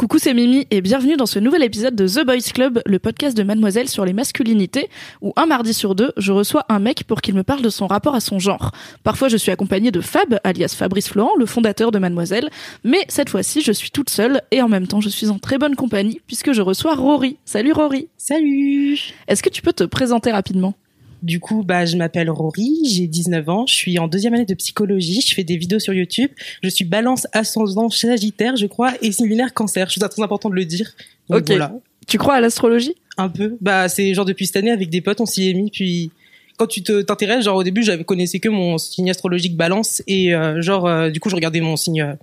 Coucou, c'est Mimi et bienvenue dans ce nouvel épisode de The Boys Club, le podcast de Mademoiselle sur les masculinités, où un mardi sur deux, je reçois un mec pour qu'il me parle de son rapport à son genre. Parfois, je suis accompagnée de Fab, alias Fabrice Florent, le fondateur de Mademoiselle, mais cette fois-ci, je suis toute seule et en même temps, je suis en très bonne compagnie puisque je reçois Rory. Salut Rory. Salut Est-ce que tu peux te présenter rapidement? Du coup, bah, je m'appelle Rory, j'ai 19 ans, je suis en deuxième année de psychologie, je fais des vidéos sur YouTube, je suis balance ascendant sagittaire, je crois, et similaire cancer. Je trouve ça très important de le dire. Donc, Ok. Voilà, Tu crois à l'astrologie? Un peu. Bah, c'est genre depuis cette année avec des potes, on s'y est mis, puis quand tu t'intéresses, genre au début, j'avais connaissais que mon signe astrologique balance, et euh, genre, euh, du coup, je regardais mon signe...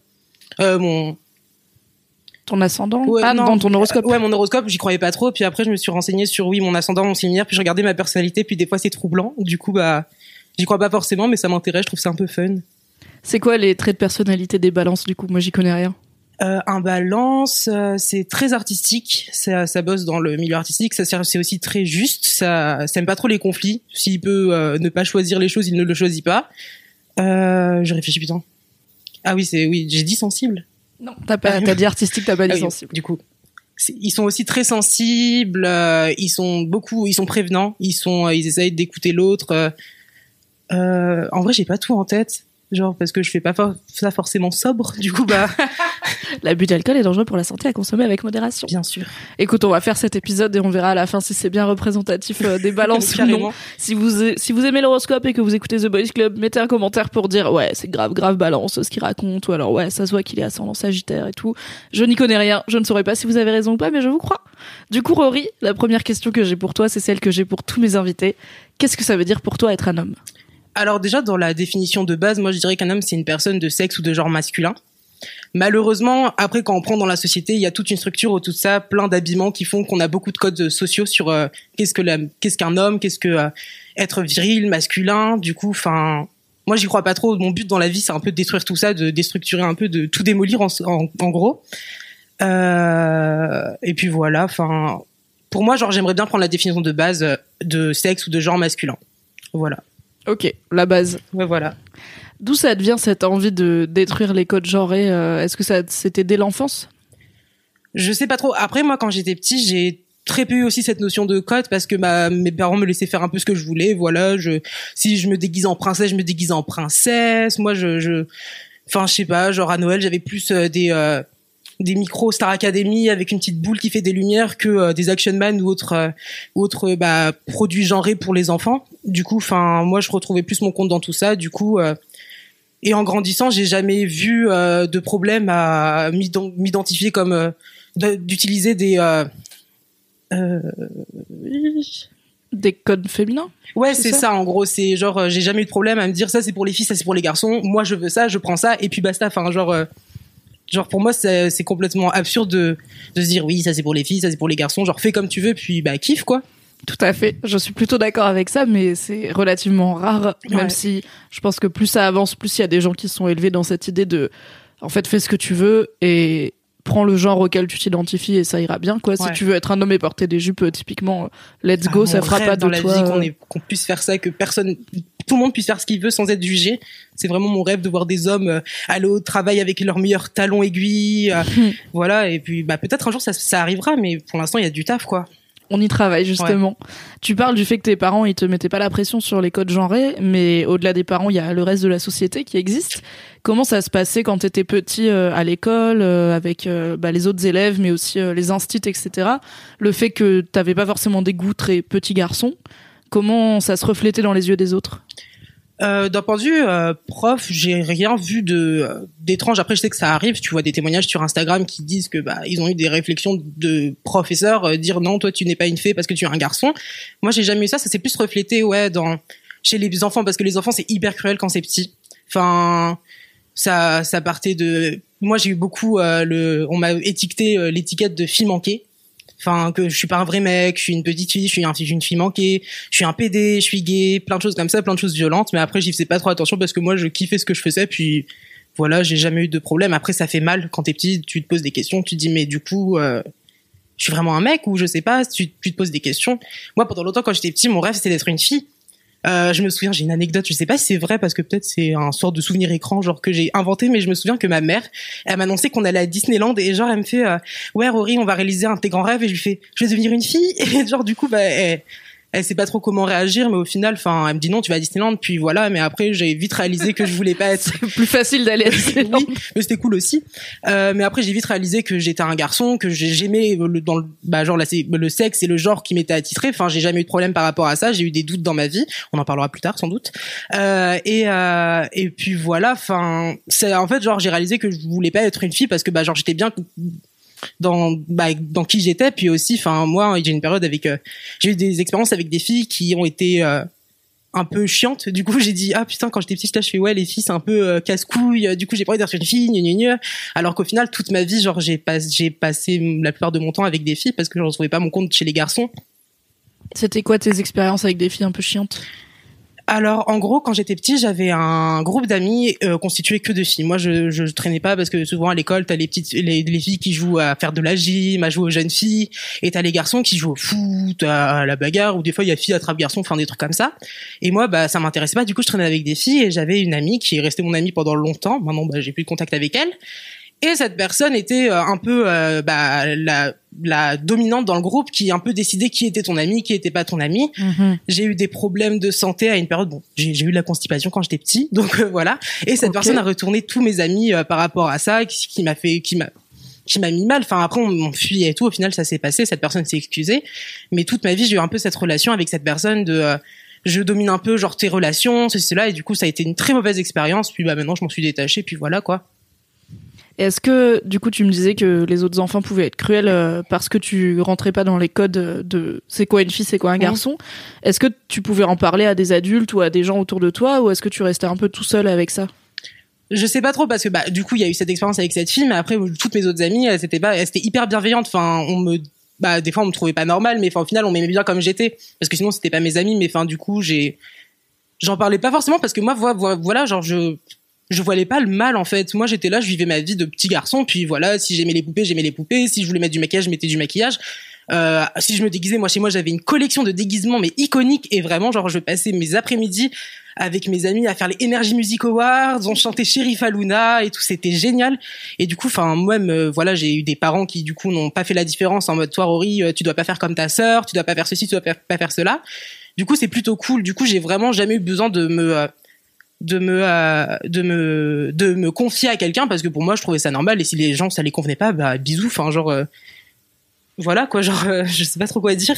euh, mon Ton ascendant? Ouais, Ah, non. dans ton horoscope. ouais mon horoscope j'y croyais pas trop puis après je me suis renseignée sur oui mon ascendant mon signe lunaire, puis je regardais ma personnalité puis des fois c'est troublant du coup bah j'y crois pas forcément mais ça m'intéresse je trouve ça un peu fun C'est quoi les traits de personnalité des balances du coup? Moi, j'y connais rien. Euh, un balance, euh, c'est très artistique. Ça, ça bosse dans le milieu artistique. Ça, c'est aussi très juste. Ça, ça aime pas trop les conflits. S'il peut euh, ne pas choisir les choses, il ne le choisit pas. Euh, je réfléchis putain. Ah oui, c'est oui. J'ai dit sensible. Non, t'as pas, t'as dit artistique, t'as pas dit Ah oui, sensible. Du coup, ils sont aussi très sensibles. euh, ils sont beaucoup. Ils sont prévenants. Ils sont. euh, ils essayent d'écouter l'autre. euh, euh, en vrai, j'ai pas tout en tête. Genre parce que je fais pas for- ça forcément sobre. Du coup, bah L'abus d'alcool est dangereux pour la santé à consommer avec modération. bien sûr. Écoute, on va faire cet épisode et on verra à la fin si c'est bien représentatif euh, des balances ou non. Si vous, si vous aimez l'horoscope et que vous écoutez The Boys Club, mettez un commentaire pour dire ouais, c'est grave, grave balance ce qu'il raconte, ou alors ouais, ça se voit qu'il est ascendant sagittaire et tout. Je n'y connais rien, je ne saurais pas si vous avez raison ou pas, mais je vous crois. Du coup, Rory, la première question que j'ai pour toi, c'est celle que j'ai pour tous mes invités. Qu'est-ce que ça veut dire pour toi être un homme? Alors déjà dans la définition de base, moi je dirais qu'un homme c'est une personne de sexe ou de genre masculin. Malheureusement, après quand on prend dans la société, il y a toute une structure autour de ça, plein d'habillements qui font qu'on a beaucoup de codes sociaux sur euh, qu'est-ce que qu'est-ce qu'un homme, qu'est-ce que euh, être viril, masculin. Du coup, enfin, moi j'y crois pas trop. Mon but dans la vie, c'est un peu de détruire tout ça, de déstructurer un peu, de tout démolir en, en, en gros. Euh, et puis voilà. Enfin, pour moi, genre j'aimerais bien prendre la définition de base euh, de sexe ou de genre masculin. Voilà. Ok, la base. Ouais, voilà. D'où ça devient cette envie de détruire les codes genrés euh, Est-ce que ça c'était dès l'enfance? Je sais pas trop. Après, moi, quand j'étais petit, j'ai très peu eu aussi cette notion de code parce que ma, mes parents me laissaient faire un peu ce que je voulais. Voilà, si je me déguise en princesse, je me déguise en princesse. Moi, je, je, enfin, je sais pas, genre à Noël, j'avais plus euh, des, euh, des micros Star Academy avec une petite boule qui fait des lumières que des Action Man ou autres, autres bah, produits genrés pour les enfants. Du coup, enfin, moi, je retrouvais plus mon compte dans tout ça. Du coup, et en grandissant, j'ai jamais vu euh, de problème à m'ident- m'identifier comme euh, d'utiliser des euh, Des codes féminins ouais C'est ça ça? en gros c'est genre j'ai jamais eu de problème à me dire ça c'est pour les filles ça c'est pour les garçons moi je veux ça je prends ça et puis basta enfin genre genre pour moi c'est c'est complètement absurde de de se dire oui ça c'est pour les filles ça c'est pour les garçons genre fais comme tu veux puis bah kiffe quoi Tout à fait. Je suis plutôt d'accord avec ça, mais c'est relativement rare. Même Ouais. si je pense que plus ça avance, plus il y a des gens qui sont élevés dans cette idée de, en fait, fais ce que tu veux et prends le genre auquel tu t'identifies et ça ira bien. Quoi. Si tu veux être un homme et porter des jupes, euh, typiquement, euh, let's go, ça fera pas dans de la toi. vie qu'on puisse faire ça que personne tout le monde puisse faire ce qu'il veut sans être jugé c'est vraiment mon rêve de voir des hommes euh, aller au travail avec leurs meilleurs talons aiguilles voilà et puis bah peut-être un jour ça, ça arrivera mais pour l'instant il y a du taf quoi On y travaille justement. Tu parles du fait que tes parents ils te mettaient pas la pression sur les codes genrés, mais au-delà des parents, il y a le reste de la société qui existe. Comment ça se passait quand t'étais petit euh, à l'école euh, avec euh, bah, les autres élèves, mais aussi les instits, etc. Le fait que t'avais pas forcément des goûts très petits garçons. Comment ça se reflétait dans les yeux des autres? Euh, d'un point euh, prof, j'ai rien vu de euh, d'étrange. Après, je sais que ça arrive. Tu vois des témoignages sur Instagram qui disent que bah ils ont eu des réflexions de professeurs euh, dire non, toi tu n'es pas une fée parce que tu es un garçon. Moi, j'ai jamais eu ça. Ça s'est plus reflété ouais dans chez les enfants parce que les enfants c'est hyper cruel quand c'est petit. Enfin, ça ça partait de moi j'ai eu beaucoup le on m'a étiqueté l'étiquette de fille manquée enfin que je suis pas un vrai mec, je suis une petite fille, je suis, un, une fille manquée, je suis un PD, je suis gay, plein de choses comme ça, plein de choses violentes. Mais après, j'y faisais pas trop attention parce que moi, je kiffais ce que je faisais, puis voilà, j'ai jamais eu de problème. Après, ça fait mal quand t'es petit, tu te poses des questions, tu te dis mais du coup, euh, je suis vraiment un mec ou je sais pas, tu te poses des questions. Moi, pendant longtemps, quand j'étais petit, mon rêve c'était d'être une fille. Euh, je me souviens, j'ai une anecdote, je sais pas si c'est vrai parce que peut-être c'est un sort de souvenir écran genre que j'ai inventé, mais je me souviens que ma mère, elle m'annonçait qu'on allait à Disneyland et genre elle me fait euh, ouais Rory, on va réaliser un tes grands rêves et je lui fais je vais devenir une fille et genre du coup bah elle, elle sait pas trop comment réagir, mais au final, enfin, elle me dit non, tu vas à Disneyland, puis voilà. Mais après, j'ai vite réalisé que je voulais pas être plus facile d'aller à Disneyland. oui, mais c'était cool aussi. Euh, mais après, j'ai vite réalisé que j'étais un garçon, que j'aimais le dans le bah genre là, c'est le sexe et le genre qui m'était attitré. Enfin, j'ai jamais eu de problème par rapport à ça. J'ai eu des doutes dans ma vie. On en parlera plus tard, sans doute. Euh, et euh, et puis voilà. Enfin, c'est en fait genre j'ai réalisé que je voulais pas être une fille parce que bah genre j'étais bien dans bah, dans qui j'étais puis aussi enfin moi j'ai une période avec euh, j'ai eu des expériences avec des filles qui ont été euh, un peu chiantes. Du coup j'ai dit ah putain quand j'étais petite là je fais ouais les filles c'est un peu euh, casse-couille. Du coup j'ai pas envie d'être une fille gna, gna, alors qu'au final toute ma vie genre j'ai pas j'ai passé la plupart de mon temps avec des filles parce que je retrouvais pas mon compte chez les garçons. C'était quoi tes expériences avec des filles un peu chiantes? Alors, en gros, quand j'étais petit, j'avais un groupe d'amis euh, constitué que de filles. Moi, je, je, traînais pas parce que souvent à l'école, t'as les petites, les, les, filles qui jouent à faire de la gym, à jouer aux jeunes filles, et t'as les garçons qui jouent au foot, à, la bagarre, ou des fois il y a filles attrape garçons, enfin des trucs comme ça. Et moi, bah, ça m'intéressait pas. Du coup, je traînais avec des filles et j'avais une amie qui est restée mon amie pendant longtemps. Maintenant, bah, j'ai plus de contact avec elle. Et cette personne était euh, un peu euh, bah, la, la dominante dans le groupe qui un peu décidait qui était ton ami, qui était pas ton ami. Mhm. J'ai eu des problèmes de santé à une période. Bon, j'ai eu de la constipation quand j'étais petit, donc euh, voilà. Et cette personne a retourné tous mes amis par rapport à ça, qui, m'a fait, qui m'a qui m'a mis mal. Enfin après on, on fuyait et tout. Au final ça s'est passé. Cette personne s'est excusée. Mais toute ma vie j'ai eu un peu cette relation avec cette personne de je domine un peu genre tes relations, c'est cela. Et du coup ça a été une très mauvaise expérience. Puis bah maintenant je m'en suis détachée. Puis voilà quoi. Est-ce que, du coup, tu me disais que les autres enfants pouvaient être cruels euh, parce que tu rentrais pas dans les codes de c'est quoi une fille, c'est quoi un garçon? Est-ce que tu pouvais en parler à des adultes ou à des gens autour de toi ou est-ce que tu restais un peu tout seul avec ça? Je sais pas trop parce que bah du coup il y a eu cette expérience avec cette fille mais après toutes mes autres amies elles étaient pas elles étaient hyper bienveillantes. Enfin on me bah des fois on me trouvait pas normal mais enfin au final on m'aimait bien comme j'étais. Parce que sinon c'était pas mes amis mais enfin du coup j'ai j'en parlais pas forcément parce que moi voilà genre je je voyais pas le mal en fait. Moi j'étais là, je vivais ma vie de petit garçon, puis voilà, si j'aimais les poupées, j'aimais les poupées, si je voulais mettre du maquillage, je mettais du maquillage. Euh, si je me déguisais, moi chez moi j'avais une collection de déguisements mais iconiques et vraiment genre je passais mes après-midi avec mes amis à faire les Energy Music Awards, on chantait Sheriff Aluna et tout, c'était génial. Et du coup, enfin moi-même, voilà, j'ai eu des parents qui du coup n'ont pas fait la différence en mode toi Rory, euh, tu dois pas faire comme ta sœur, tu dois pas faire ceci, tu dois pas faire cela. Du coup, c'est plutôt cool. Du coup, j'ai vraiment jamais eu besoin de me euh, de me euh, de me de me confier à quelqu'un parce que pour moi je trouvais ça normal et si les gens ça les convenait pas bah bisous enfin genre euh, voilà quoi genre euh, je sais pas trop quoi dire.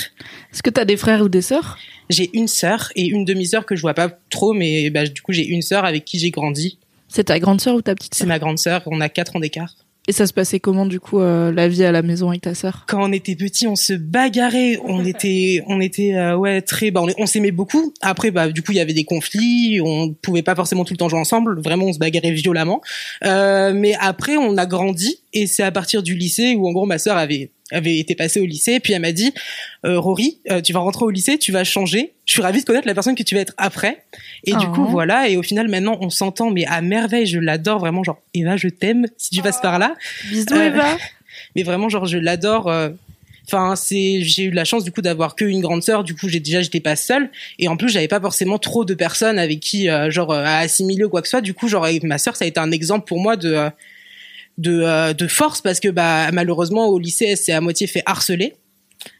Est-ce que t'as des frères ou des sœurs? J'ai une sœur et une demi-sœur que je vois pas trop mais bah du coup j'ai une sœur avec qui j'ai grandi. C'est ta grande sœur ou ta petite sœur? C'est ma grande sœur on a quatre ans d'écart et ça se passait comment du coup euh, la vie à la maison avec ta sœur? Quand on était petit, on se bagarrait, on était on était euh, ouais très bah on, s'aimait beaucoup. Après bah du coup il y avait des conflits, on pouvait pas forcément tout le temps jouer ensemble, vraiment on se bagarrait violemment. Euh, mais après on a grandi et c'est à partir du lycée où en gros ma sœur avait avait été passée au lycée, puis elle m'a dit euh, Rory, euh, tu vas rentrer au lycée, tu vas changer. Je suis ravie de connaître la personne que tu vas être après. Et du coup, oh. voilà. Et au final, maintenant, on s'entend, mais à merveille. Je l'adore vraiment. Genre, Eva, je t'aime. Si tu passes par là. Bisous, euh, Eva. Mais vraiment, genre, je l'adore. Enfin, c'est, j'ai eu la chance du coup d'avoir qu'une grande sœur. Du coup, j'ai déjà, j'étais pas seule. Et en plus, j'avais pas forcément trop de personnes avec qui, genre, à assimiler ou quoi que ce soit. Du coup, genre, avec ma sœur, ça a été un exemple pour moi de de, euh, de force parce que bah malheureusement au lycée elle s'est à moitié fait harceler.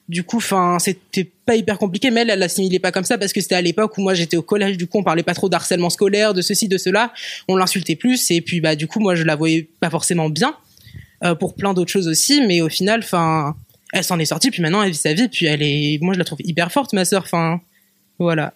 Du coup, enfin, c'était pas hyper compliqué, mais elle, elle l'assimilait pas comme ça parce que c'était à l'époque où moi j'étais au collège. Du coup, on parlait pas trop d'harcèlement scolaire, de ceci, de cela. On l'insultait plus et puis bah du coup, moi je la voyais pas forcément bien euh, pour plein d'autres choses aussi. Mais au final, enfin, elle s'en est sortie. Puis maintenant, elle vit sa vie. Puis elle est, moi je la trouve hyper forte, ma sœur. Enfin, voilà.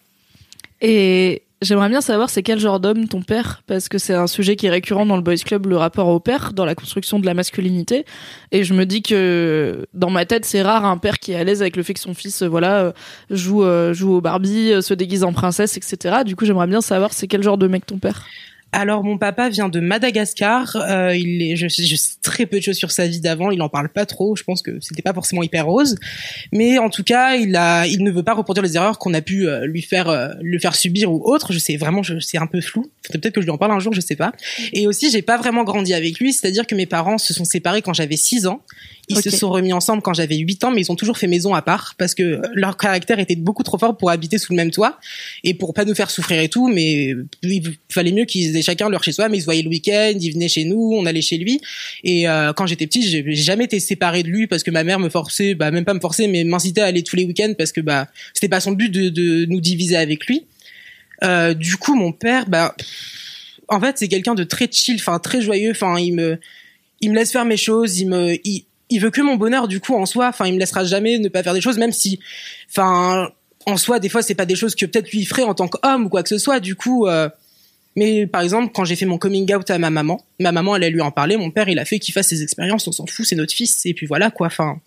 Et J'aimerais bien savoir c'est quel genre d'homme ton père, parce que c'est un sujet qui est récurrent dans le Boys Club, le rapport au père, dans la construction de la masculinité. Et je me dis que dans ma tête, c'est rare un père qui est à l'aise avec le fait que son fils, euh, voilà, euh, joue, euh, joue au Barbie, se déguise en princesse, etc. Du coup, j'aimerais bien savoir c'est quel genre de mec ton père. Alors mon papa vient de Madagascar. Euh, il est, je, je, sais très peu de choses sur sa vie d'avant. Il en parle pas trop. Je pense que c'était pas forcément hyper rose, mais en tout cas, il a, il ne veut pas reproduire les erreurs qu'on a pu euh, lui faire, euh, lui faire subir ou autre. Je sais vraiment, je, c'est un peu flou. Peut-être que je lui en parle un jour, je sais pas. Et aussi, j'ai pas vraiment grandi avec lui, c'est-à-dire que mes parents se sont séparés quand j'avais 6 ans. Ils se sont remis ensemble quand j'avais 8 ans, mais ils ont toujours fait maison à part parce que leur caractère était beaucoup trop fort pour habiter sous le même toit et pour pas nous faire souffrir et tout. Mais il fallait mieux qu'ils aient chacun leur chez soi. Mais ils se voyaient le week-end, ils venaient chez nous, on allait chez lui. Et euh, quand j'étais petite, j'ai jamais été séparée de lui parce que ma mère me forçait, bah même pas me forçait, mais m'incitait à aller tous les week-ends parce que bah c'était pas son but de, de nous diviser avec lui. Euh, du coup, mon père, bah en fait, c'est quelqu'un de très chill, enfin très joyeux. Enfin, il me il me laisse faire mes choses, il me il, il veut que mon bonheur du coup en soi. Enfin, il me laissera jamais ne pas faire des choses, même si, enfin, en soi, des fois, c'est pas des choses que peut-être lui ferait en tant qu'homme ou quoi que ce soit. Du coup, euh, mais par exemple, quand j'ai fait mon coming out à ma maman, ma maman, elle a lui en parler. Mon père, il a fait qu'il fasse ses expériences. On s'en fout, c'est notre fils. Et puis voilà quoi. Enfin.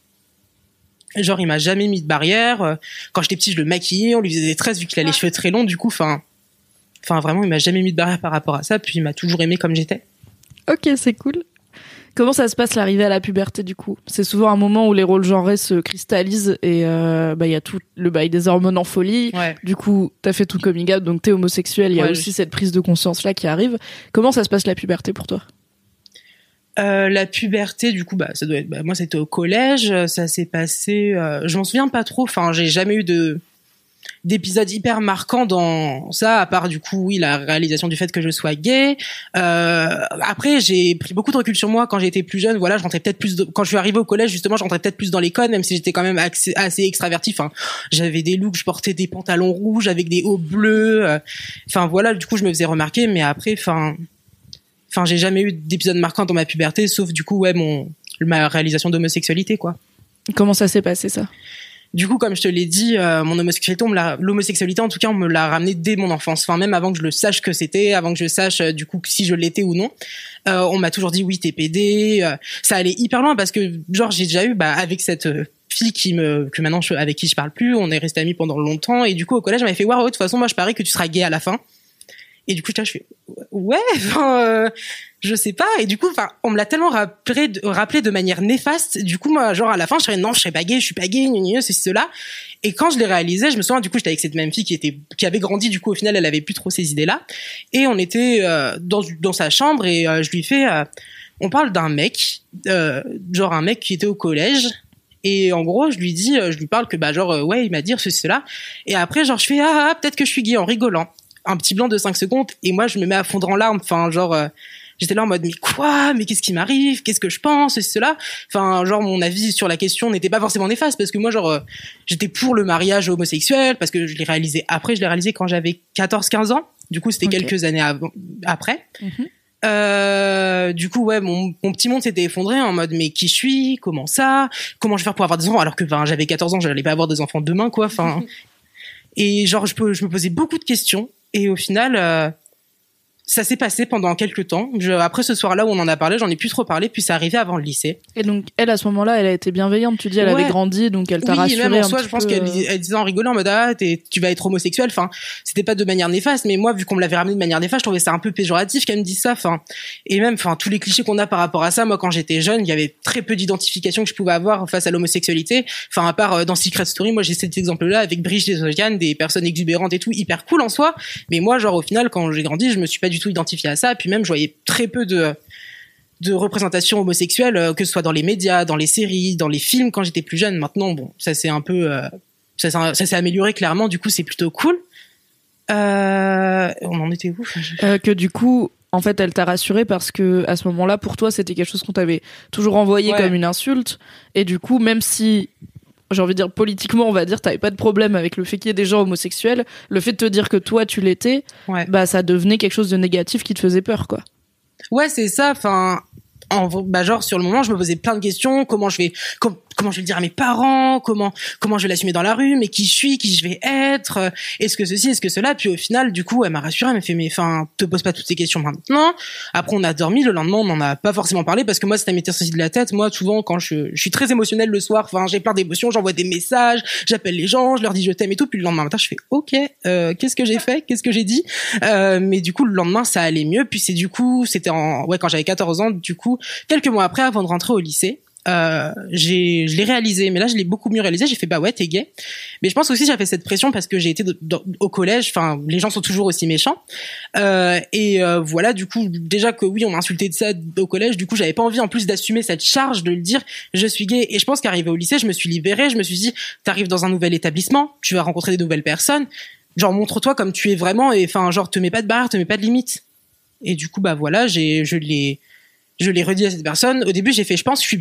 Genre, il m'a jamais mis de barrière. Quand j'étais petit, je le maquillais, on lui faisait des tresses vu qu'il a les cheveux très longs. Du coup, enfin, enfin vraiment, il m'a jamais mis de barrière par rapport à ça. Puis il m'a toujours aimé comme j'étais. Ok, c'est cool. Comment ça se passe l'arrivée à la puberté du coup? C'est souvent un moment où les rôles genrés se cristallisent et euh, bah il y a tout le bail des hormones en folie. Du coup, t'as fait tout coming out donc t'es homosexuel. Il y a aussi cette prise de conscience là qui arrive. Comment ça se passe la puberté pour toi? Euh, la puberté, du coup, bah, ça doit être. Bah, moi, c'était au collège. Ça s'est passé. Euh, je m'en souviens pas trop. Enfin, j'ai jamais eu de d'épisodes hyper marquants dans ça, à part du coup, oui, la réalisation du fait que je sois gay. Euh, après, j'ai pris beaucoup de recul sur moi quand j'étais plus jeune. Voilà, je rentrais peut-être plus. Quand je suis arrivée au collège, justement, je rentrais peut-être plus dans les codes, même si j'étais quand même assez, assez extraverti. Enfin, j'avais des looks, je portais des pantalons rouges avec des hauts bleus. Euh, enfin voilà, du coup, je me faisais remarquer. Mais après, enfin, enfin, j'ai jamais eu d'épisode marquant dans ma puberté, sauf du coup, ouais, mon ma réalisation d'homosexualité, quoi. Comment ça s'est passé ça? Du coup, comme je te l'ai dit, euh, mon homosexualité, l'homosexualité, en tout cas, on me l'a ramené dès mon enfance. Enfin, même avant que je le sache que c'était, avant que je sache euh, du coup si je l'étais ou non. Euh, on m'a toujours dit oui, t'es PD. ça allait hyper loin parce que genre j'ai déjà eu, bah, avec cette fille qui me que maintenant je, avec qui je parle plus, on est resté amis pendant longtemps et du coup au collège, m'avait fait waouh, de toute façon, moi je parie que tu seras gay à la fin. Et du coup, je fais ouais, euh, je sais pas. Et du coup, enfin, on me l'a tellement rappelé, rappelé de manière néfaste. Du coup, moi, genre à la fin, je serais non, je serais pas gay, je suis pas gay, c'est cela. Et quand je l'ai réalisé, je me souviens du coup, j'étais avec cette même fille qui était, qui avait grandi. Du coup, au final, elle avait plus trop ces idées-là. Et on était euh, dans dans sa chambre et euh, je lui fais, on parle d'un mec, genre un mec qui était au collège. Et en gros, je lui dis, je lui parle que bah genre ouais, il m'a dit ceci cela. Et après, genre je fais ah, ah peut-être que je suis gay en rigolant un petit blanc de 5 secondes et moi je me mets à fondre en larmes. Enfin genre euh, j'étais là en mode mais quoi? Mais qu'est-ce qui m'arrive? Qu'est-ce que je pense? Et cela. Enfin genre mon avis sur la question n'était pas forcément néfaste parce que moi genre euh, j'étais pour le mariage homosexuel parce que je l'ai réalisé après. Je l'ai réalisé quand j'avais 14 15 ans. Du coup c'était quelques années après. Mhm. euh, du coup ouais mon, mon petit monde s'était effondré en mode mais qui je suis? Comment ça? Comment je vais faire pour avoir des enfants? Alors que j'avais 14 ans j'allais pas avoir des enfants demain quoi enfin. Et genre je, peux, je me posais beaucoup de questions et au final, euh, ça s'est passé pendant quelques temps. Je, après ce soir-là où on en a parlé, j'en ai plus trop parlé, puis ça arrivait avant le lycée. Et donc elle à ce moment-là, elle a été bienveillante. Tu dis, elle avait grandi, donc elle t'a oui, rassuré. même en soi, je pense qu'elle euh. elle disait en rigolant en mode ah tu vas être homosexuel. Enfin, c'était pas de manière néfaste, mais moi vu qu'on me l'avait ramené de manière néfaste, je trouvais ça un peu péjoratif qu'elle me dise ça. Enfin, et même enfin tous les clichés qu'on a par rapport à ça. Moi quand j'étais jeune, il y avait très peu d'identification que je pouvais avoir face à l'homosexualité. Enfin à part euh, dans Secret Story, moi j'ai cet exemple-là avec Brigitte des des personnes exubérantes et tout, hyper cool en soi. Mais moi genre au final quand j'ai grandi, je me suis pas du tout identifié à ça puis même, je voyais très peu de de représentation homosexuelle, euh, que ce soit dans les médias, dans les séries, dans les films quand j'étais plus jeune. Maintenant, bon, ça s'est un peu, euh, ça, s'est amélioré clairement. Du coup, c'est plutôt cool. Euh, on en était où? Que du coup, en fait, elle t'a rassuré parce que à ce moment-là, pour toi, c'était quelque chose qu'on t'avait toujours envoyé comme une insulte. Et du coup, même si j'ai envie de dire politiquement, on va dire, t'avais pas de problème avec le fait qu'il y ait des gens homosexuels, le fait de te dire que toi tu l'étais, bah ça devenait quelque chose de négatif qui te faisait peur, quoi. Ouais, c'est ça. Enfin, en, bah genre sur le moment, je me posais plein de questions. Comment je vais, comment je vais le dire à mes parents, comment comment je vais l'assumer dans la rue, mais qui je suis, qui je vais être, est-ce que ceci, est-ce que cela. Puis au final, du coup, elle m'a rassurée, elle m'a fait mais enfin, te pose pas toutes ces questions maintenant. Après, on a dormi. Le lendemain, on n'en a pas forcément parlé parce que moi, ça m'était sorti de la tête. Moi, souvent, quand je, je suis très émotionnelle le soir, enfin, j'ai plein d'émotions, j'envoie des messages, j'appelle les gens, je leur dis je t'aime et tout. Puis le lendemain matin, je fais ok, euh, qu'est-ce que j'ai fait, qu'est-ce que j'ai dit? Euh, mais du coup, le lendemain, ça allait mieux. Puis c'est du coup, c'était en ouais quand j'avais 14 ans. Du coup, quelques mois après, avant de rentrer au lycée euh, j'ai je l'ai réalisé mais là je l'ai beaucoup mieux réalisé. J'ai fait bah ouais t'es gay. Mais je pense aussi j'avais cette pression parce que j'ai été au collège. Enfin les gens sont toujours aussi méchants. Euh, et euh, voilà du coup déjà que oui on m'a insulté de ça au collège du coup j'avais pas envie en plus d'assumer cette charge de le dire je suis gay. Et je pense qu'arrivé au lycée je me suis libérée. Je me suis dit t'arrives dans un nouvel établissement tu vas rencontrer des nouvelles personnes. Genre montre-toi comme tu es vraiment et enfin genre te mets pas de barrière te mets pas de limite. Et du coup bah voilà j'ai je l'ai je l'ai redit à cette personne. Au début j'ai fait je pense je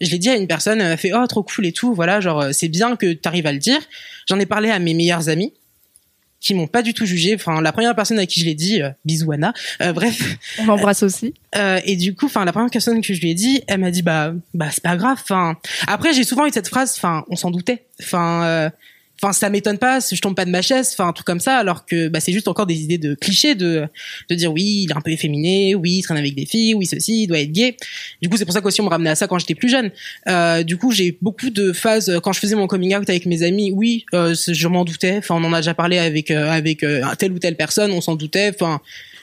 je l'ai dit à une personne, elle m'a fait oh trop cool et tout, voilà, genre euh, c'est bien que tu arrives à le dire. J'en ai parlé à mes meilleurs amis qui m'ont pas du tout jugé. Enfin, la première personne à qui je l'ai dit, euh, bisous Anna. Euh, bref, on l'embrasse aussi. Euh, et du coup, enfin, la première personne que je lui ai dit, elle m'a dit bah bah c'est pas grave. Enfin, après j'ai souvent eu cette phrase, enfin, on s'en doutait. Enfin, euh, enfin ça m'étonne pas je tombe pas de ma chaise enfin un truc comme ça alors que bah c'est juste encore des idées de clichés de de dire oui il est un peu efféminé oui il traîne avec des filles oui ceci il doit être gay. Du coup c'est pour ça qu'aussi on me ramenait à ça quand j'étais plus jeune. Euh, du coup j'ai beaucoup de phases quand je faisais mon coming out avec mes amis oui euh, je m'en doutais. Enfin on en a déjà parlé avec euh, avec euh, telle ou telle personne on s'en doutait. Enfin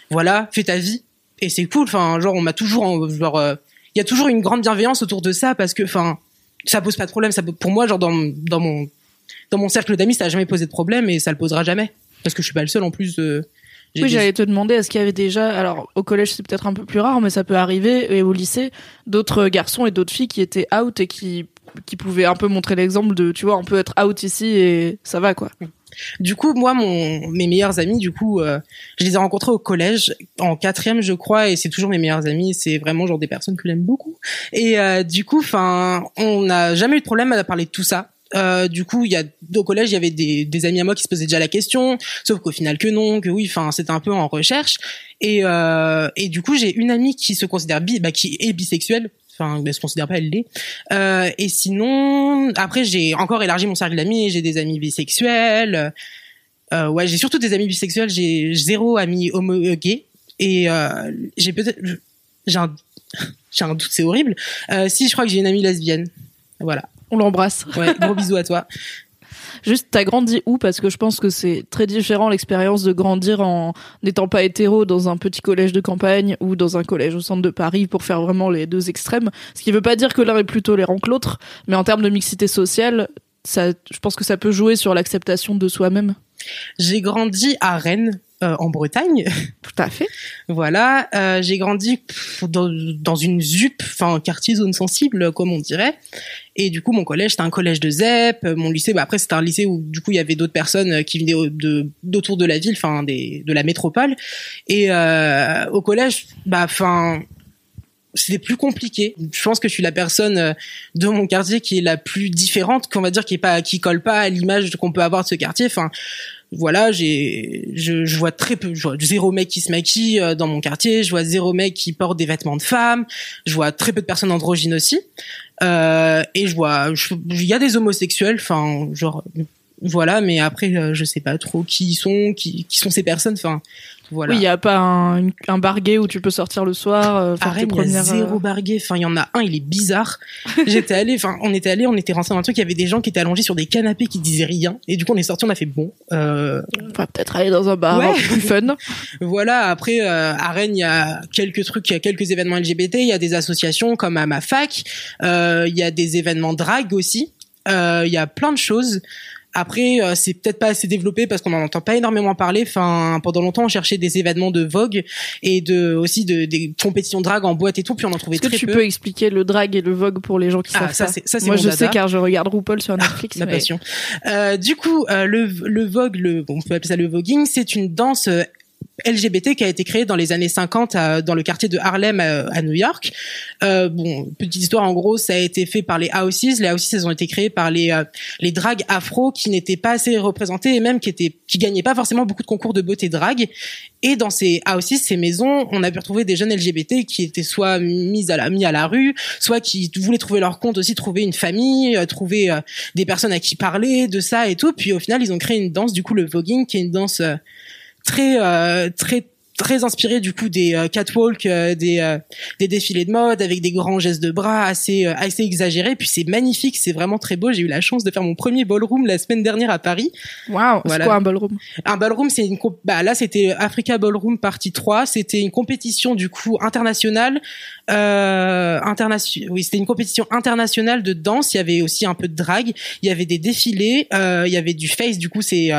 voilà fais ta vie. Et c'est cool enfin genre on m'a toujours genre euh, il y a toujours une grande bienveillance autour de ça parce que enfin ça pose pas de problème. Ça pour moi genre dans dans mon dans mon cercle d'amis, ça n'a jamais posé de problème et ça le posera jamais. Parce que je suis pas le seul en plus. de oui, j'allais te demander, est-ce qu'il y avait déjà, alors au collège c'est peut-être un peu plus rare, mais ça peut arriver, et au lycée, d'autres garçons et d'autres filles qui étaient out et qui, qui pouvaient un peu montrer l'exemple de, tu vois, on peut être out ici et ça va quoi. Du coup, moi, mon, mes meilleurs amis, du coup, euh, je les ai rencontrés au collège en quatrième, je crois, et c'est toujours mes meilleurs amis. C'est vraiment genre des personnes que j'aime beaucoup. Et euh, du coup, enfin, on n'a jamais eu de problème à parler de tout ça. Euh, du coup, il y a au collège, il y avait des, des, amis à moi qui se posaient déjà la question, sauf qu'au final que non, que oui, enfin c'était un peu en recherche. Et, euh, et du coup, j'ai une amie qui se considère bi, bah, qui est bisexuelle. Enfin, elle se considère pas, elle l'est. Euh, et sinon, après, j'ai encore élargi mon cercle d'amis. J'ai des amis bisexuels. Euh, ouais, j'ai surtout des amis bisexuels. J'ai zéro ami homo euh, gay. Et euh, j'ai peut-être, j'ai un, j'ai un doute, c'est horrible. Si, je crois que j'ai une amie lesbienne. Voilà. On l'embrasse. Ouais, gros bisous à toi. Juste, t'as grandi où? Parce que je pense que c'est très différent l'expérience de grandir en n'étant pas hétéro dans un petit collège de campagne ou dans un collège au centre de Paris pour faire vraiment les deux extrêmes. Ce qui veut pas dire que l'un est plus tolérant que l'autre, mais en termes de mixité sociale, ça, je pense que ça peut jouer sur l'acceptation de soi-même. J'ai grandi à Rennes, euh, en Bretagne. Tout à fait. voilà, euh, j'ai grandi dans, dans, une ZUP, enfin quartier zone sensible comme on dirait. Et du coup, mon collège c'était un collège de ZEP. Mon lycée, bah après c'était un lycée où du coup il y avait d'autres personnes qui venaient de d'autour de la ville, enfin des de la métropole. Et euh, au collège, bah enfin c'était plus compliqué. Je pense que je suis la personne de mon quartier qui est la plus différente, qu'on va dire qui est pas qui colle pas à l'image qu'on peut avoir de ce quartier. Enfin, voilà, j'ai, je, je, vois très peu, je vois zéro mec qui se maquille euh, dans mon quartier, je vois zéro mec qui porte des vêtements de femme, je vois très peu de personnes androgynes aussi, euh, et je vois, il y a des homosexuels, enfin, genre, voilà, mais après, euh, je sais pas trop qui ils sont, qui, qui sont ces personnes, enfin, oui, il n'y a pas un, un bar où tu peux sortir le soir, euh, faire tes premières... y a zéro euh, bar Enfin, il y en a un, il est bizarre. J'étais allé, enfin, on était allé, on était rentré dans un truc, il y avait des gens qui étaient allongés sur des canapés qui disaient rien. Et du coup, on est sorti, on a fait bon. Euh... On va peut-être aller dans un bar un peu plus fun. voilà. Après, euh, à Rennes, il y a quelques trucs, il y a quelques événements LGBT, il y a des associations comme à ma fac, euh, il y a des événements drag aussi. Euh, il y a plein de choses. Après, euh, c'est peut-être pas assez développé parce qu'on n'en entend pas énormément parler. Enfin, pendant longtemps, on cherchait des événements de vogue et de aussi de, des compétitions drag en boîte et tout, puis on en trouvait très peu. Est-ce que tu peux expliquer le drag et le vogue pour les gens qui ah, savent ça, ça, Moi, je sais car je regarde RuPaul sur Netflix. Ma passion. Euh, du coup, euh, le, le vogue, le, on peut appeler ça le voguing, c'est une danse LGBT qui a été créé dans les années 50 dans le quartier de Harlem à, New York. Euh, bon, petite histoire en gros, ça a été fait par les houses. Les houses, elles ont été créées par les euh, les dragues afro qui n'étaient pas assez représentés et même qui étaient qui gagnaient pas forcément beaucoup de concours de beauté drague. Et dans ces houses, ces maisons, on a pu retrouver des jeunes LGBT qui étaient soit mis à la mis à la rue, soit qui voulaient trouver leur compte aussi, trouver une famille, euh, trouver euh, des personnes à qui parler de ça et tout. Puis au final, ils ont créé une danse, du coup le voguing, qui est une danse très très très inspiré du coup des euh, catwalks, euh, des euh, des défilés de mode avec des grands gestes de bras assez assez exagérés. Puis c'est magnifique, c'est vraiment très beau. J'ai eu la chance de faire mon premier ballroom la semaine dernière à Paris. Waouh, c'est quoi un ballroom? Un ballroom, c'est une bah là c'était Africa Ballroom partie 3, c'était une compétition du coup internationale euh, international oui, c'était une compétition internationale de danse, il y avait aussi un peu de drague, il y avait des défilés, il y avait du face du coup c'est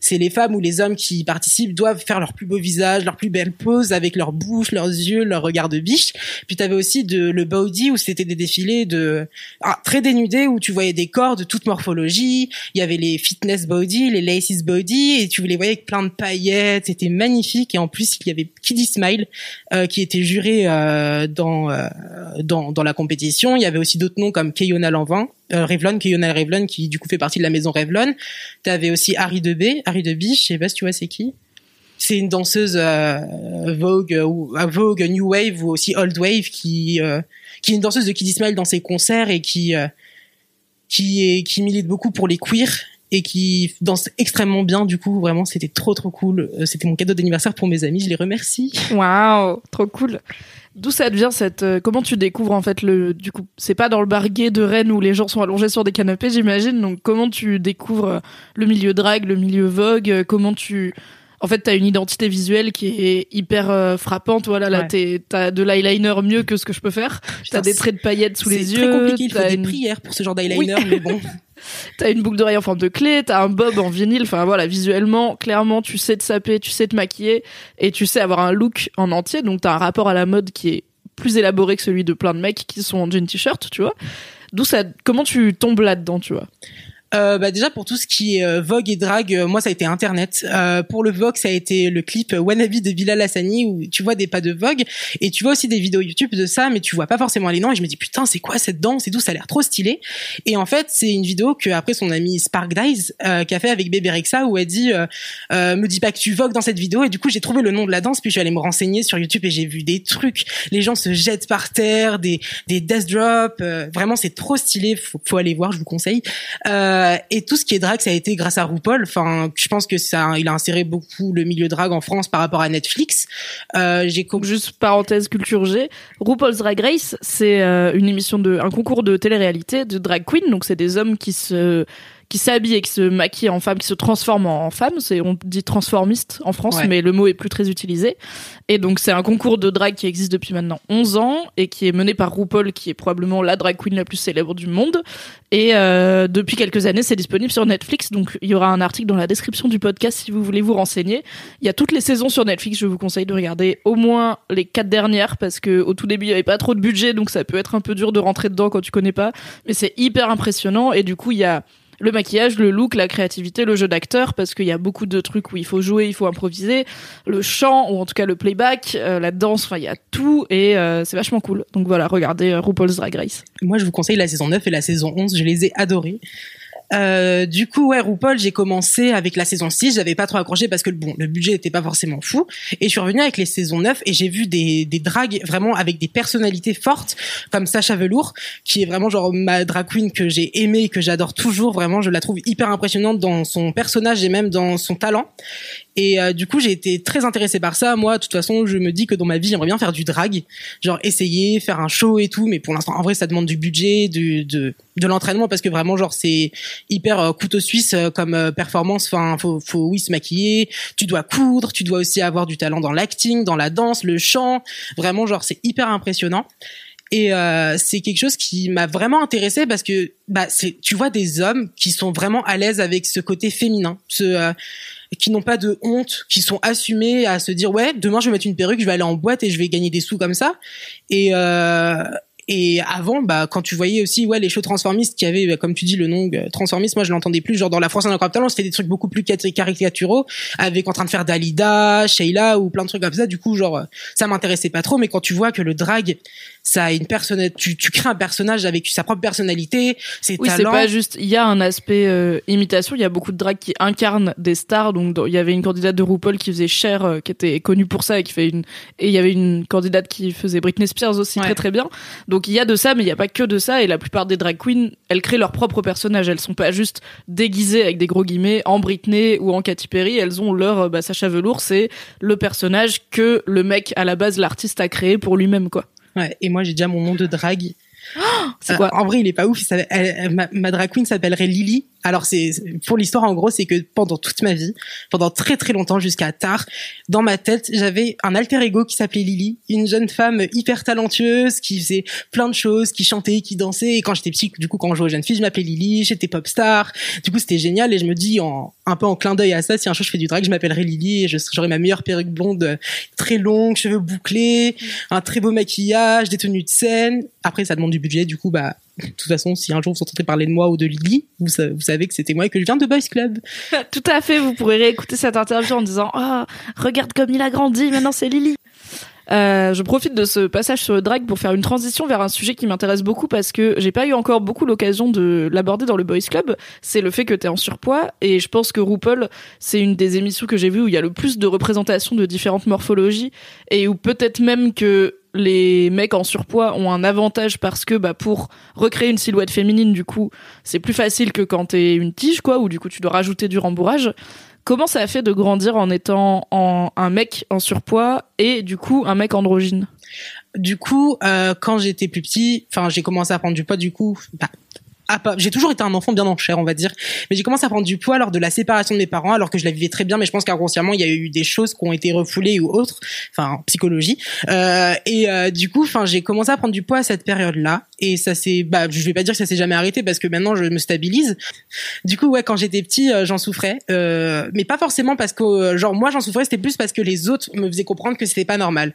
c'est les femmes ou les hommes qui participent doivent faire leur plus beau visage, leur plus belle pose avec leur bouche, leurs yeux, leur regard de biche. Puis tu avais aussi de, le body où c'était des défilés de ah, très dénudés où tu voyais des corps de toute morphologie. Il y avait les fitness body, les laces body et tu les voyais avec plein de paillettes. C'était magnifique et en plus il y avait Kiddy Smile euh, qui était juré euh, dans, euh, dans la compétition. Il y avait aussi d'autres noms comme Kayona Lanvin. Euh, Revlon, Kayona Revlon, qui du coup fait partie de la maison Revlon. Tu avais aussi Harry de B, Harry de B, je sais pas si tu vois c'est qui c'est une danseuse euh, Vogue ou euh, Vogue New Wave ou aussi Old Wave qui qui est une danseuse de Kid Smile dans ses concerts et qui qui qui milite beaucoup pour les queers et qui danse extrêmement bien du coup vraiment c'était trop trop cool c'était mon cadeau d'anniversaire pour mes amis je les remercie waouh trop cool D'où ça devient cette comment tu découvres en fait le du coup c'est pas dans le bar de Rennes où les gens sont allongés sur des canapés j'imagine donc comment tu découvres le milieu drag le milieu vogue comment tu en fait, t'as une identité visuelle qui est hyper euh, frappante. Voilà, là, t'as de l'eyeliner mieux que ce que je peux faire. T'as des traits de paillettes sous les yeux. C'est très compliqué. Il faut des prières pour ce genre d'eyeliner, mais bon. t'as une boucle d'oreille en forme de clé, t'as un bob en vinyle. Enfin voilà, visuellement, clairement, tu sais te saper, tu sais te maquiller et tu sais avoir un look en entier. Donc t'as un rapport à la mode qui est plus élaboré que celui de plein de mecs qui sont en jean t-shirt, tu vois. D'où ça, comment tu tombes là-dedans, tu vois? Euh, bah déjà pour tout ce qui est euh, Vogue et Drag, euh, moi ça a été Internet. Euh, pour le Vogue, ça a été le clip Wannabe de Bilal Hassani où tu vois des pas de Vogue et tu vois aussi des vidéos YouTube de ça, mais tu vois pas forcément les noms. Et je me dis putain c'est quoi cette danse et tout, ça a l'air trop stylé. Et en fait c'est une vidéo que après son ami Spark Dies qui a fait avec Bébé Rexa où elle dit me dis pas que tu Vogue dans cette vidéo et du coup j'ai trouvé le nom de la danse puis je suis allée me renseigner sur YouTube et j'ai vu des trucs. Les gens se jettent par terre, des des death drops. vraiment c'est trop stylé, faut, faut aller voir, je vous conseille. Euh, euh, et tout ce qui est drag, ça a été grâce à RuPaul. Enfin, je pense que ça, il a inséré beaucoup le milieu drag en France par rapport à Netflix. Euh, j'ai juste parenthèse culture G. RuPaul's Drag Race, c'est euh, une émission de, un concours de télé-réalité de drag queen. Donc c'est des hommes qui se qui s'habille et qui se maquille en femme, qui se transforme en femme. C'est on dit transformiste en France, mais le mot est plus très utilisé. Et donc c'est un concours de drag qui existe depuis maintenant 11 ans et qui est mené par RuPaul, qui est probablement la drag queen la plus célèbre du monde. Et euh, depuis quelques années, c'est disponible sur Netflix. Donc il y aura un article dans la description du podcast si vous voulez vous renseigner. Il y a toutes les saisons sur Netflix. Je vous conseille de regarder au moins les quatre dernières parce que au tout début il y avait pas trop de budget, donc ça peut être un peu dur de rentrer dedans quand tu connais pas. Mais c'est hyper impressionnant et du coup il y a le maquillage, le look, la créativité, le jeu d'acteur, parce qu'il y a beaucoup de trucs où il faut jouer, il faut improviser, le chant, ou en tout cas le playback, euh, la danse, enfin il y a tout, et euh, c'est vachement cool. Donc voilà, regardez euh, RuPaul's Drag Race. Moi je vous conseille la saison 9 et la saison 11, je les ai adorées. Euh, du coup, ouais, RuPaul, j'ai commencé avec la saison 6, j'avais pas trop accroché parce que bon, le budget était pas forcément fou. Et je suis revenue avec les saisons 9 et j'ai vu des des drags vraiment avec des personnalités fortes comme Sacha Velour qui est vraiment genre ma drag queen que j'ai aimée que j'adore toujours, vraiment je la trouve hyper impressionnante dans son personnage et même dans son talent. Et euh, du coup, j'ai été très intéressée par ça. Moi, de toute façon, je me dis que dans ma vie, j'aimerais bien faire du drag, genre essayer, faire un show et tout. Mais pour l'instant, en vrai, ça demande du budget, du, de, de l'entraînement parce que vraiment, genre, c'est hyper euh, couteau suisse euh, comme performance. Enfin, faut, faut oui se maquiller. Tu dois coudre. Tu dois aussi avoir du talent dans l'acting, dans la danse, le chant. Vraiment, genre, c'est hyper impressionnant. Et euh, c'est quelque chose qui m'a vraiment intéressée parce que bah c'est tu vois des hommes qui sont vraiment à l'aise avec ce côté féminin, ce qui n'ont pas de honte, qui sont assumés à se dire ouais demain je vais mettre une perruque, je vais aller en boîte et je vais gagner des sous comme ça. Et euh, et avant, bah, quand tu voyais aussi, ouais, les shows transformistes qui avaient, bah, comme tu dis, le nom euh, transformiste, moi, je l'entendais plus. Genre, dans la France, incroyable talent, c'était des trucs beaucoup plus caricaturaux, avec en train de faire Dalida, Sheila, ou plein de trucs comme ça. Du coup, genre, euh, ça m'intéressait pas trop. Mais quand tu vois que le drag, ça a une personne, tu, tu crées un personnage avec sa propre personnalité, ses oui, c'est pas juste, il y a un aspect euh, imitation, il y a beaucoup de drag qui incarnent des stars. Donc, il y avait une candidate de RuPaul qui faisait Cher, qui était connue pour ça et qui fait une, et il y avait une candidate qui faisait Britney Spears aussi très très bien. Donc il y a de ça, mais il n'y a pas que de ça. Et la plupart des drag queens, elles créent leur propre personnage. Elles sont pas juste déguisées avec des gros guillemets en Britney ou en Katy Perry. Elles ont leur bah, Sacha Velour, c'est le personnage que le mec à la base, l'artiste a créé pour lui-même, quoi. Ouais, et moi j'ai déjà mon nom de c'est quoi En vrai, il est pas ouf. ma, ma, drag queen s'appellerait Lily alors c'est pour l'histoire en gros, c'est que pendant toute ma vie, pendant très très longtemps jusqu'à tard, dans ma tête, j'avais un alter ego qui s'appelait Lily, une jeune femme hyper talentueuse qui faisait plein de choses, qui chantait, qui dansait. Et quand j'étais petite, du coup, quand je jouais aux jeunes filles, je m'appelais Lily, j'étais pop star. Du coup, c'était génial. Et je me dis, en, un peu en clin d'œil à ça, si un jour je fais du drag, je m'appellerai Lily et j'aurai ma meilleure perruque blonde, très longue, cheveux bouclés, un très beau maquillage, des tenues de scène. Après, ça demande du budget. Du coup, bah de toute façon, si un jour vous entendez parler de moi ou de Lily, vous, savez que c'était moi et que je viens de Boys Club. Tout à fait, vous pourrez réécouter cette interview en disant oh, regarde comme il a grandi, maintenant c'est Lily. Euh, je profite de ce passage sur le drag pour faire une transition vers un sujet qui m'intéresse beaucoup parce que j'ai pas eu encore beaucoup l'occasion de l'aborder dans le Boys Club. C'est le fait que t'es en surpoids et je pense que RuPaul, c'est une des émissions que j'ai vues où il y a le plus de représentation de différentes morphologies et où peut-être même que les mecs en surpoids ont un avantage parce que bah pour recréer une silhouette féminine du coup c'est plus facile que quand t'es une tige quoi ou du coup tu dois rajouter du rembourrage. Comment ça a fait de grandir en étant en, un mec en surpoids et du coup un mec androgyne? Du coup, euh, quand j'étais plus petit, enfin j'ai commencé à prendre du poids du coup, bah, ah, j'ai toujours été un enfant bien en chair, on va dire. Mais j'ai commencé à prendre du poids lors de la séparation de mes parents, alors que je la vivais très bien. Mais je pense qu'inconsciemment, il y a eu des choses qui ont été refoulées ou autres, enfin psychologie. Euh, et euh, du coup, enfin, j'ai commencé à prendre du poids à cette période-là. Et ça s'est, bah, je vais pas dire que ça s'est jamais arrêté parce que maintenant je me stabilise. Du coup, ouais, quand j'étais petit, euh, j'en souffrais, euh, mais pas forcément parce que, genre, moi j'en souffrais, c'était plus parce que les autres me faisaient comprendre que c'était pas normal.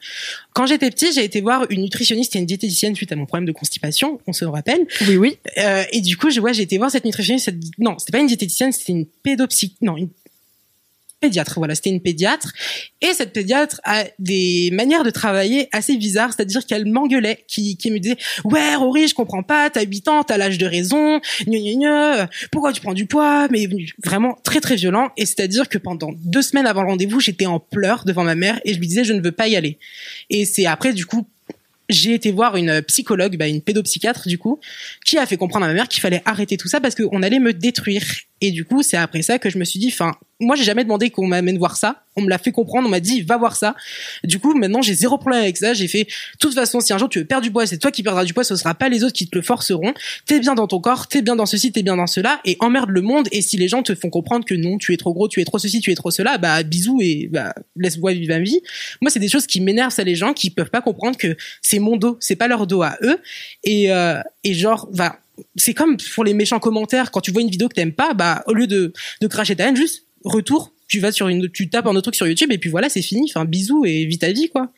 Quand j'étais petit, j'ai été voir une nutritionniste et une diététicienne suite à mon problème de constipation, on se rappelle. Oui, oui. Euh, et du coup, je, ouais, j'ai été voir cette nutritionniste. Cette, non, c'était pas une diététicienne, c'était une pédopsy, non, une pédiatre. Voilà, c'était une pédiatre. Et cette pédiatre a des manières de travailler assez bizarres, c'est-à-dire qu'elle m'engueulait, qui, qui me disait ouais Rory, je comprends pas, t'as 8 ans, t'as l'âge de raison, gna, gna, gna, pourquoi tu prends du poids, mais vraiment très très violent. Et c'est-à-dire que pendant deux semaines avant le rendez-vous, j'étais en pleurs devant ma mère et je lui disais je ne veux pas y aller. Et c'est après du coup j'ai été voir une psychologue, bah, une pédopsychiatre du coup, qui a fait comprendre à ma mère qu'il fallait arrêter tout ça parce qu'on allait me détruire. Et du coup, c'est après ça que je me suis dit, enfin, moi, j'ai jamais demandé qu'on m'amène voir ça. On me l'a fait comprendre, on m'a dit, va voir ça. Du coup, maintenant, j'ai zéro problème avec ça. J'ai fait, de toute façon, si un jour tu veux perdre du poids, c'est toi qui perdras du poids, ce sera pas les autres qui te le forceront. T'es bien dans ton corps, t'es bien dans ceci, t'es bien dans cela, et emmerde le monde. Et si les gens te font comprendre que non, tu es trop gros, tu es trop ceci, tu es trop cela, bah, bisous et, bah, laisse-moi vivre ma vie. Moi, c'est des choses qui m'énervent, ça, les gens qui peuvent pas comprendre que c'est mon dos, c'est pas leur dos à eux. Et, euh, et genre, va, c'est comme pour les méchants commentaires quand tu vois une vidéo que t'aimes pas bah au lieu de de cracher ta haine juste retour tu vas sur une tu tapes un autre truc sur YouTube et puis voilà c'est fini. Enfin bisous et vis ta vie quoi.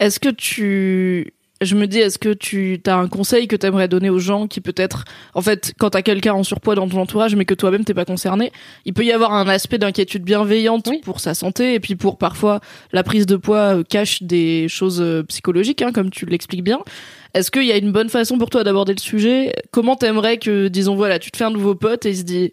Est-ce que tu je me dis, est-ce que tu as un conseil que tu aimerais donner aux gens qui peut-être, en fait, quand t'as quelqu'un en surpoids dans ton entourage, mais que toi-même t'es pas concerné, il peut y avoir un aspect d'inquiétude bienveillante pour sa santé et puis pour parfois la prise de poids euh, cache des choses euh, psychologiques, hein, comme tu l'expliques bien. Est-ce qu'il y a une bonne façon pour toi d'aborder le sujet? Comment t'aimerais que, disons, voilà, tu te fais un nouveau pote et il se dit,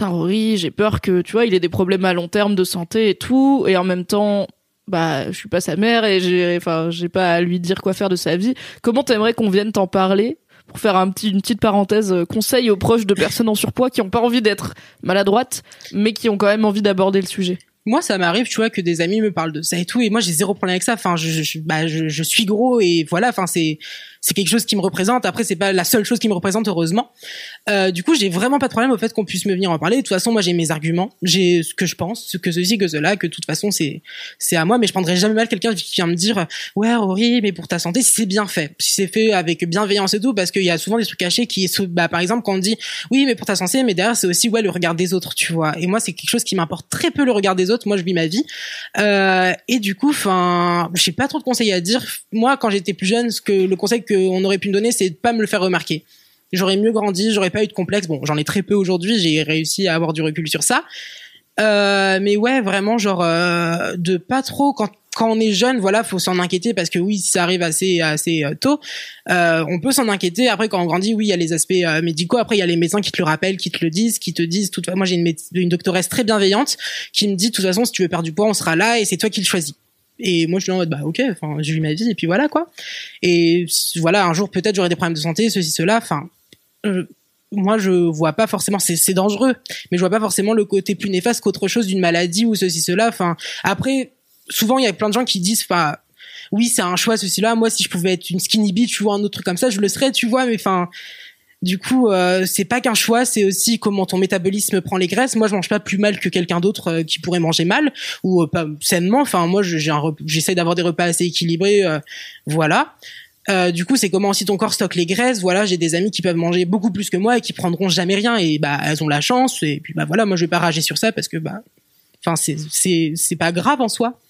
Rory, j'ai peur que, tu vois, il ait des problèmes à long terme de santé et tout, et en même temps, bah, je suis pas sa mère et j'ai, enfin, j'ai pas à lui dire quoi faire de sa vie. Comment t'aimerais qu'on vienne t'en parler? Pour faire un petit, une petite parenthèse, euh, conseil aux proches de personnes en surpoids qui ont pas envie d'être maladroites, mais qui ont quand même envie d'aborder le sujet. Moi ça m'arrive tu vois que des amis me parlent de ça et tout et moi j'ai zéro problème avec ça. Enfin je, bah je, suis gros et voilà enfin c'est c'est quelque chose qui me représente. Après, c'est pas la seule chose qui me représente, heureusement. Euh, du coup, j'ai vraiment pas de problème au fait qu'on puisse me venir en parler. De toute façon, moi, j'ai mes arguments, j'ai ce que je pense, ce que ceci, que cela, que de toute façon, c'est c'est à moi. Mais je prendrai jamais mal quelqu'un qui vient me dire, ouais, Rory, mais pour ta santé, si c'est bien fait, si c'est fait avec bienveillance et tout, parce qu'il y a souvent des trucs cachés qui, bah, par exemple, quand on dit, oui, mais pour ta santé, mais derrière, c'est aussi ouais le regard des autres, tu vois. Et moi, c'est quelque chose qui m'importe très peu le regard des autres. Moi, je vis ma vie. Euh, et du coup, enfin, j'ai pas trop de conseils à dire. Moi, quand j'étais plus jeune, ce que le conseil qu'on aurait pu me donner, c'est de pas me le faire remarquer. J'aurais mieux grandi, j'aurais pas eu de complexe. Bon, j'en ai très peu aujourd'hui, j'ai réussi à avoir du recul sur ça. Euh, mais ouais, vraiment, genre euh, de pas trop quand quand on est jeune, voilà, faut s'en inquiéter parce que oui, ça arrive assez assez euh, tôt, euh, on peut s'en inquiéter. Après, quand on grandit, oui, il y a les aspects médicaux. Après, il y a les médecins qui te le rappellent, qui te le disent, qui te disent. Toute... Moi, j'ai une, une doctoresse très bienveillante qui me dit, de toute façon, si tu veux perdre du poids, on sera là et c'est toi qui le choisis. Et moi, je suis en mode, bah, ok, enfin, je vis ma vie et puis voilà, quoi. Et voilà, un jour, peut-être, j'aurai des problèmes de santé, ceci, cela. Enfin, moi, je vois pas forcément, c'est dangereux, mais je vois pas forcément le côté plus néfaste qu'autre chose d'une maladie ou ceci, cela. Enfin, après, souvent il y a plein de gens qui disent enfin oui c'est un choix ceci là moi si je pouvais être une skinny bitch ou un autre truc comme ça je le serais tu vois mais enfin du coup euh, c'est pas qu'un choix c'est aussi comment ton métabolisme prend les graisses moi je mange pas plus mal que quelqu'un d'autre euh, qui pourrait manger mal ou euh, pas sainement enfin moi j'essaie d'avoir des repas assez équilibrés voilà du coup, c'est comment aussi ton corps stocke les graisses. Voilà, j'ai des amis qui peuvent manger beaucoup plus que moi et qui prendront jamais rien et bah elles ont la chance. Et puis bah voilà, moi je vais pas rager sur ça parce que bah, enfin c'est c'est c'est pas grave en soi.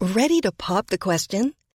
Ready to pop the question?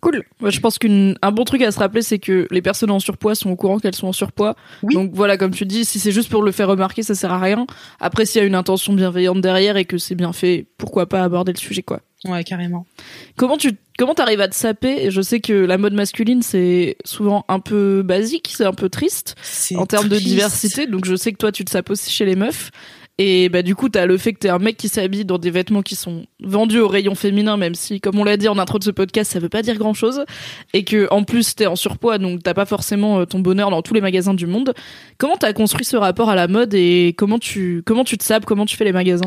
Cool. je pense qu'un bon truc à se rappeler, c'est que les personnes en surpoids sont au courant qu'elles sont en surpoids. Donc voilà, comme tu dis, si c'est juste pour le faire remarquer, ça sert à rien. Après, s'il y a une intention bienveillante derrière et que c'est bien fait, pourquoi pas aborder le sujet, quoi. Ouais, carrément. Comment tu comment t'arrives à te saper? Je sais que la mode masculine c'est souvent un peu basique, c'est un peu triste en termes de diversité. Donc je sais que toi tu te sapes aussi chez les meufs. Et bah du coup t'as le fait que t'es un mec qui s'habille dans des vêtements qui sont vendus au rayon féminin, même si comme on l'a dit en intro de ce podcast ça veut pas dire grand chose, et que en plus t'es en surpoids donc t'as pas forcément euh, ton bonheur dans tous les magasins du monde. Comment t'as construit ce rapport à la mode et comment tu comment tu te sapes, comment tu fais les magasins?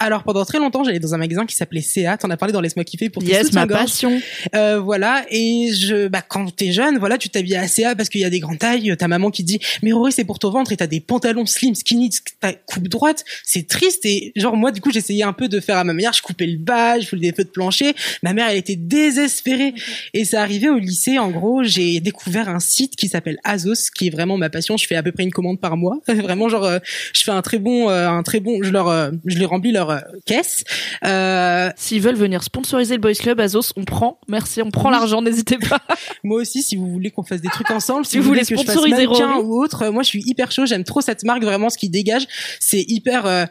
Alors pendant très longtemps, j'allais dans un magasin qui s'appelait CA. T'en as parlé dans les qui fait pour yes, ma passion. Euh, voilà. Et je, bah quand t'es jeune, voilà, tu t'habilles à CA parce qu'il y a des grandes tailles. Ta maman qui dit, mais Rory, c'est pour ton ventre et t'as des pantalons slim, skinny, ta coupe droite. C'est triste. Et genre moi, du coup, j'essayais un peu de faire à ma manière. Je coupais le bas, je faisais des feux de plancher. Ma mère, elle était désespérée. Et ça arrivait au lycée. En gros, j'ai découvert un site qui s'appelle Azos, qui est vraiment ma passion. Je fais à peu près une commande par mois. vraiment, genre, euh, je fais un très bon, euh, un très bon. Je leur, je les remplis leur caisse. Euh, S'ils veulent venir sponsoriser le Boys Club, Azos, on prend. Merci, on prend l'argent, n'hésitez pas. moi aussi, si vous voulez qu'on fasse des trucs ensemble, si, vous, voulez, que sponsoriser je fasse ou autre, moi je suis hyper chaud. J'aime trop cette marque, vraiment ce qui dégage. C'est hyper.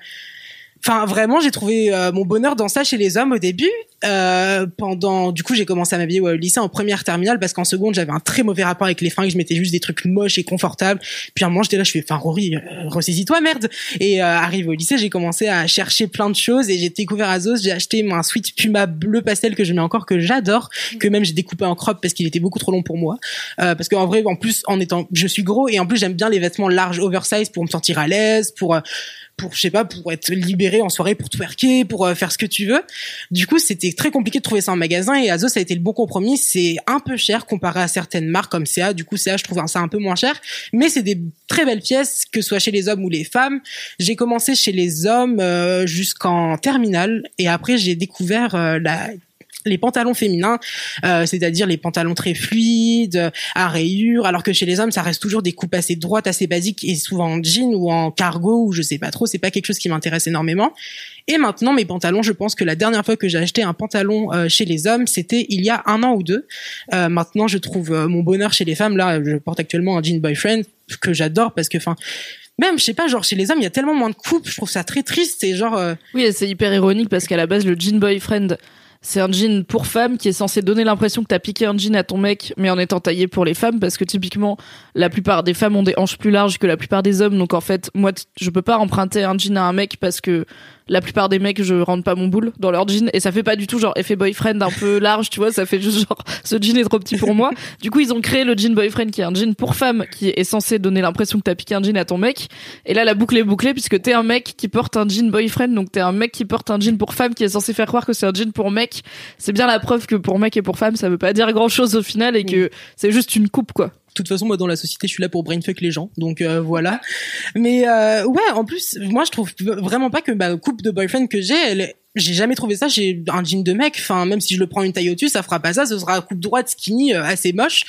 Enfin, vraiment, j'ai trouvé euh, mon bonheur dans ça chez les hommes au début. Euh, pendant, du coup, j'ai commencé à m'habiller au lycée en première terminale parce qu'en seconde, j'avais un très mauvais rapport avec les fringues. Je mettais juste des trucs moches et confortables. Puis un moment, j'étais là, je fais, enfin, Rory, euh, ressaisis-toi, merde. Et euh, arrivé au lycée, j'ai commencé à chercher plein de choses et j'ai découvert Azos. J'ai acheté un sweat Puma bleu pastel que je mets encore, que j'adore, que même j'ai découpé en crop parce qu'il était beaucoup trop long pour moi. Euh, parce qu'en vrai, en plus, en étant, je suis gros et en plus, j'aime bien les vêtements larges, oversize pour me sentir à l'aise, pour pour je sais pas pour être libéré en soirée pour twerker pour euh, faire ce que tu veux. Du coup c'était très compliqué de trouver ça en magasin et Azos a été le bon compromis. C'est un peu cher comparé à certaines marques comme CA du coup CA je trouve ça un peu moins cher. Mais c'est des très belles pièces que ce soit chez les hommes ou les femmes. J'ai commencé chez les hommes euh, jusqu'en terminale. Et après j'ai découvert euh, la les pantalons féminins, euh, c'est-à-dire les pantalons très fluides, à rayures, alors que chez les hommes, ça reste toujours des coupes assez droites, assez basiques, et souvent en jean ou en cargo, ou je sais pas trop, c'est pas quelque chose qui m'intéresse énormément. Et maintenant, mes pantalons, je pense que la dernière fois que j'ai acheté un pantalon euh, chez les hommes, c'était il y a un an ou deux. Euh, maintenant, je trouve mon bonheur chez les femmes. Là, je porte actuellement un jean boyfriend que j'adore parce que, enfin, même je sais pas genre chez les hommes il y a tellement moins de coupes je trouve ça très triste c'est genre oui c'est hyper ironique parce qu'à la base le jean boyfriend c'est un jean pour femme qui est censé donner l'impression que t'as piqué un jean à ton mec, mais en étant taillé pour les femmes, parce que typiquement, la plupart des femmes ont des hanches plus larges que la plupart des hommes, donc en fait, moi, je peux pas emprunter un jean à un mec parce que la plupart des mecs, je rentre pas mon boule dans leur jean et ça fait pas du tout genre effet boyfriend un peu large, tu vois, ça fait juste genre ce jean est trop petit pour moi. Du coup, ils ont créé le jean boyfriend qui est un jean pour femme qui est censé donner l'impression que t'as piqué un jean à ton mec. Et là, la boucle est bouclée puisque t'es un mec qui porte un jean boyfriend, donc t'es un mec qui porte un jean pour femme qui est censé faire croire que c'est un jean pour mec. C'est bien la preuve que pour mec et pour femme, ça veut pas dire grand chose au final et que c'est juste une coupe quoi toute façon, moi, dans la société, je suis là pour brainfuck les gens. Donc, euh, voilà. Mais, euh, ouais, en plus, moi, je trouve vraiment pas que ma coupe de boyfriend que j'ai, elle, j'ai jamais trouvé ça chez un jean de mec. Enfin, même si je le prends une taille au-dessus, ça fera pas ça. Ce sera coupe droite, skinny, euh, assez moche.